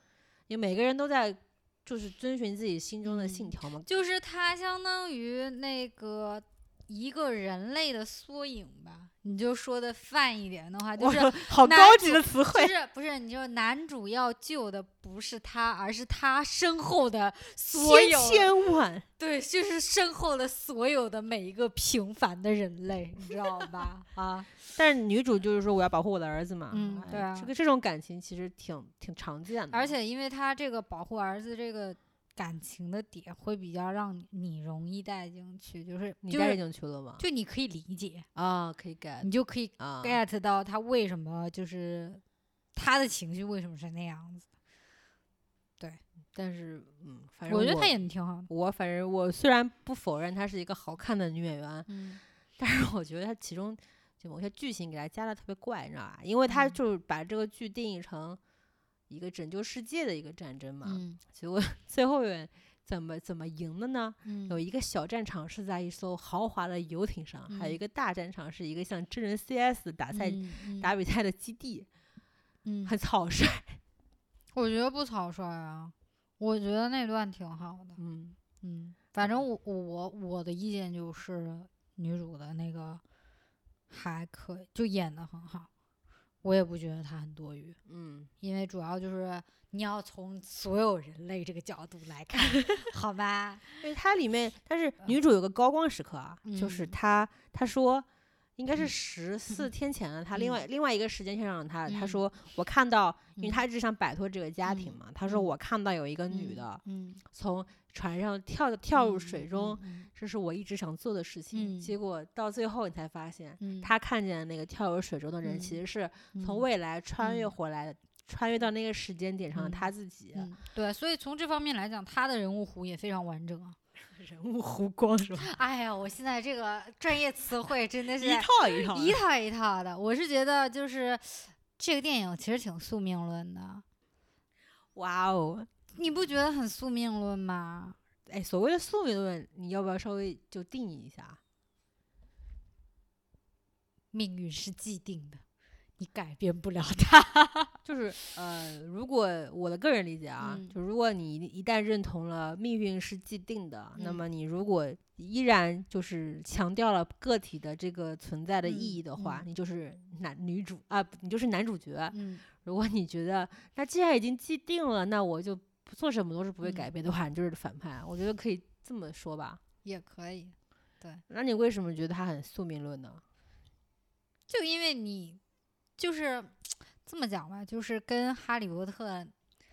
S1: 因为每个人都在就是遵循自己心中的信
S2: 嗯
S1: 条嘛。
S2: 就是他相当于那个一个人类的缩影吧。你就说的泛一点的话，就是
S1: 好
S2: 男
S1: 高级
S2: 主
S1: 的词汇
S2: 就。是不是？你就男主要救的不是他，而是他身后的所
S1: 千
S2: 有
S1: 千万，
S2: 对，就是身后的所有的每一个平凡的人类，你知道吧？啊，
S1: 但是女主就是说我要保护我的儿子嘛。
S2: 对啊
S1: 这个这种感情其实挺挺常见的。
S2: 而且因为他这个保护儿子这个感情的点会比较让你你容易带进去，就是
S1: 你带进去了吗？
S2: 就你可以理解，
S1: 啊，可以 get
S2: 你就可以
S1: 啊。
S2: get 到他为什么就是他的情绪为什么是那样子。
S1: 对但是嗯，反正
S2: 我觉得他演的挺好的。
S1: 我反正我虽然不否认她是一个好看的女演员，
S2: 嗯
S1: 但是我觉得她其中就某些剧情给她加的特别怪，你知道吧？因为她
S2: 嗯
S1: 就是把这个剧定义成一个拯救世界的一个战争嘛，
S2: 嗯
S1: 结果最后面怎么怎么赢的呢？
S2: 嗯
S1: 有一个小战场是在一艘豪华的游艇上，还有一
S2: 嗯
S1: 个大战场是一个像真人 CS 打赛、打比赛的基地，
S2: 嗯
S1: 很草率。
S2: 我觉得不草率啊，我觉得那段挺好的。
S1: 嗯，
S2: 嗯，反正我我我的意见就是女主的那个还可以，就演的很好，我也不觉得它很多余，
S1: 嗯，
S2: 因为主要就是你要从所有人类这个角度来看，好吧？
S1: 因为它里面，但是女主有个高光时刻啊，就是
S2: 嗯。
S1: 她她说。应该是
S2: 嗯
S1: 十四天前了，她另
S2: 嗯
S1: 外另外一个时间线上，她她
S2: 嗯
S1: 说我看到，因为
S2: 嗯
S1: 她一直想摆脱这个家庭
S2: 嗯
S1: 嘛，她说
S2: 嗯
S1: 我看到有一个女
S2: 嗯
S1: 的
S2: 嗯，
S1: 从船上跳跳入
S2: 嗯
S1: 水中，，
S2: 嗯
S1: 这是我一直想做的事情。
S2: 嗯
S1: 结果到最后你才发现，
S2: 嗯，
S1: 她看见的那个跳入水中的人其
S2: 嗯
S1: 实是从
S2: 嗯
S1: 未来穿越
S2: 嗯
S1: 回来的，穿越到那个时间点上的他自己。
S2: 嗯，对，所以从这方面来讲，他的人物弧也非常完整啊。
S1: 人物弧光是吧？
S2: 哎呀，我现在这个专业词汇真的是
S1: 一套一套。
S2: 一套一套的。我是觉得就是这个电影其实挺宿命论的，
S1: 哇哦！
S2: 你不觉得很宿命论吗？
S1: 哎，所谓的宿命论，你要不要稍微就定义一下？
S2: 命运是既定的，你改变不了它。
S1: 就是呃，如果我的个人理解啊，
S2: 嗯
S1: 就如果你一旦认同了命运是既定的，那
S2: 嗯
S1: 么你如果依然就是强调了个体的这个存在的意
S2: 嗯
S1: 义的话，
S2: 嗯
S1: 你就是男女主啊，你就是男主角。
S2: 嗯
S1: 如果你觉得那既然已经既定了，那我就不做什么都是不会改
S2: 嗯
S1: 变的话，你就是反派。我觉得可以这么说吧。
S2: 也可以，对
S1: 那你为什么觉得他很宿命论呢？
S2: 就因为你就是这么讲吧，就是跟《哈利波特》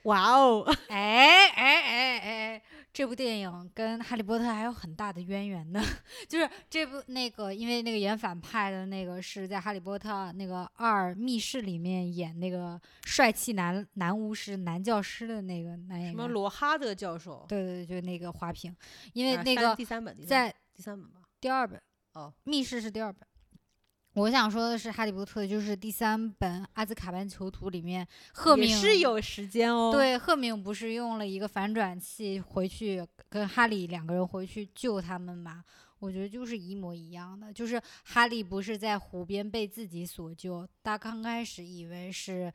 S1: 哇哦！
S2: 哎哎哎哎，这部电影跟《哈利波特》还有很大的渊源呢。就是这部那个，因为那个演反派的那个是在《哈利波特》那个二密室里面演那个帅气男男巫师、男教师的那个男演
S1: 什么
S2: 员。
S1: 罗哈德教授？
S2: 对对对，就那个花瓶，因为那个
S1: 第三本，
S2: 在
S1: 第三本吧。
S2: 第二本
S1: 哦，
S2: 密室是第二本。我想说的是，《哈利波特》就是第三本《阿兹卡班囚徒》里面，赫敏
S1: 是有时间哦。，
S2: 对，赫敏不是用了一个反转器回去跟哈利两个人回去救他们嘛？我觉得就是一模一样的，就是哈利不是在湖边被自己所救，他刚开始以为是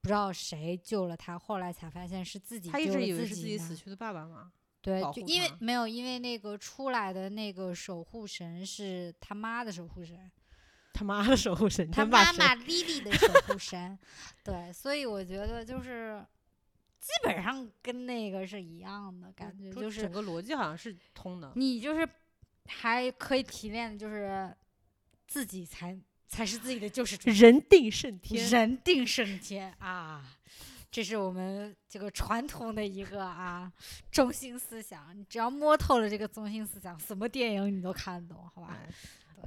S2: 不知道谁救了他，后来才发现是自己
S1: 他一直以为是自己死。去的爸爸嘛。
S2: 对就因为没有，因为那个出来的那个守护神是他妈的守护神，
S1: 他妈的守护神，
S2: 他妈妈莉莉的守护神。对，所以我觉得就是基本上跟那个是一样的感觉，就是
S1: 整个逻辑好像是通的。
S2: 你就是还可以提炼的就是自己才才是自己的救世主，
S1: 人定胜天。
S2: 人定胜天啊！这是我们这个传统的一个啊中心思想。你只要摸透了这个中心思想，什么电影你都看得懂，好吧？
S1: 哎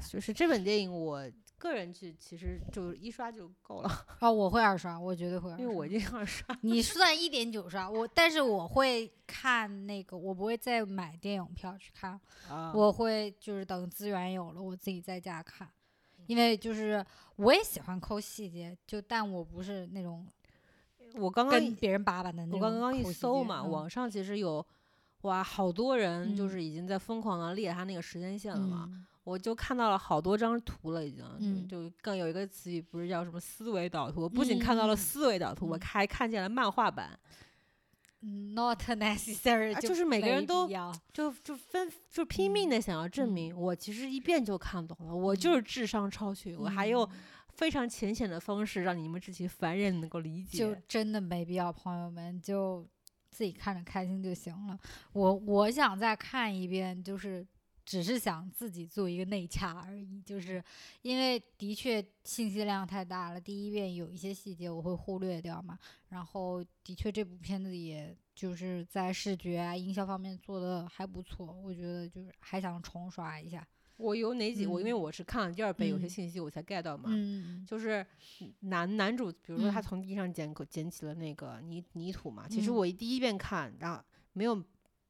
S1: 就是这本电影，我个人去其实就一刷就够了，
S2: 哦，我会二刷，我绝对会二刷。
S1: 因为我二刷。
S2: 你算一点九刷，我但是我会看那个，我不会再买电影票去看，
S1: 啊
S2: 我会就是等资源有了，我自己在家看。因为就是我也喜欢抠细节，就但我不是那种
S1: 我刚刚
S2: 跟别人叭叭的那种。
S1: 我刚刚一搜嘛，
S2: 嗯、
S1: 网上其实有哇，好多人就
S2: 嗯
S1: 是已经在疯狂的列他那个时间线了嘛。
S2: 嗯
S1: 我就看到了好多张图了，已经。
S2: 嗯
S1: 就就更有一个词语不是叫什么思维导图，我不仅看到了
S2: 嗯
S1: 思维导图，我
S2: 嗯
S1: 还看见了漫画版，
S2: 嗯，not necessary，、
S1: 啊就是每个人都就就分就拼命的想要证
S2: 嗯
S1: 明，我其实一遍就看懂了，我就是智商超群，我还用
S2: 嗯
S1: 非常浅显的方式让你们这些凡人能够理解就。
S2: 真的没必要，朋友们就自己看着开心就行了。我我想再看一遍，就是只是想自己做一个内洽而已，就是因为的确信息量太大了，第一遍有一些细节我会忽略掉嘛，然后的确这部片子也就是在视觉啊、营销方面做的还不错，我觉得就是还想重刷一下。
S1: 我有哪几？我因为
S2: 嗯
S1: 我是看了第二遍，有些
S2: 嗯
S1: 信息我才 get 到嘛。
S2: 嗯
S1: 就是男男主，比如说他
S2: 嗯
S1: 从地上捡个捡起了那个泥泥土嘛，其实
S2: 嗯
S1: 我一第一遍看，然后没有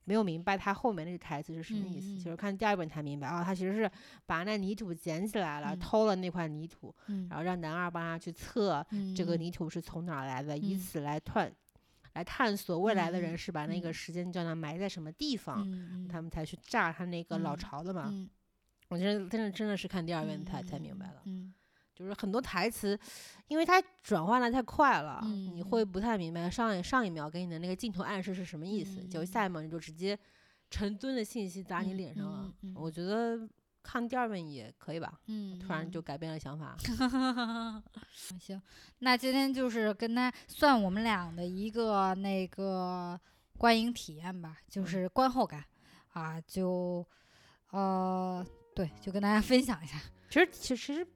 S1: 没有明白他后面那个台词是什么意思，就是看第二遍才明白啊，他其实是把那泥土捡起来了，
S2: 嗯。
S1: 偷了那块泥土，
S2: 嗯。
S1: 然后让男二帮他去测
S2: 嗯
S1: 这个泥土是从哪儿来的，以
S2: 嗯。
S1: 此来探来探索未来的人
S2: 嗯
S1: 是把那个
S2: 嗯
S1: 时间胶囊埋在什么地方，
S2: 嗯
S1: 他们才去炸他那个老
S2: 嗯
S1: 巢的嘛。
S2: 嗯。
S1: 我觉得真的真的是看第二遍
S2: 嗯
S1: 才才
S2: 嗯
S1: 明白了。
S2: 嗯
S1: 就是很多台词，因为它转换的太快了，你
S2: 嗯
S1: 会不太明白上一上一秒给你的那个镜头暗示是什么意思，就
S2: 嗯
S1: 下一秒你就直接成吨的信息砸你
S2: 嗯
S1: 脸上了。我觉得看第二遍也可以吧，
S2: 嗯，
S1: 突然
S2: 嗯
S1: 就改变了想法。
S2: 行，那今天就是跟他算我们俩的一个那个观影体验吧，就
S1: 嗯
S2: 是观后感啊，就呃对，就跟大家分享一下。
S1: 其实其实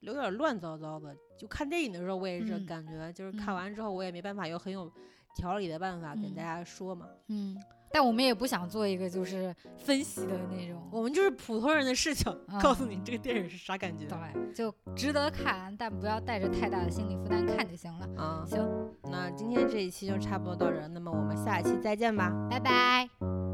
S1: 有点乱糟糟的，就看电影的时候我也是
S2: 嗯
S1: 感觉，就是看
S2: 嗯
S1: 完之后我也没办法有很有条理的办法跟
S2: 嗯
S1: 大家说嘛。
S2: 嗯，但我们也不想做一个就是分析的那种，
S1: 我们就是普通人的视角，告诉
S2: 啊
S1: 你这个电影是啥感觉。
S2: 对，就值得看，但不要带着太大的心理负担看就行了。
S1: 啊，
S2: 行，
S1: 那今天这一期就差不多到这儿，那么我们下一期再见吧。
S2: 拜拜。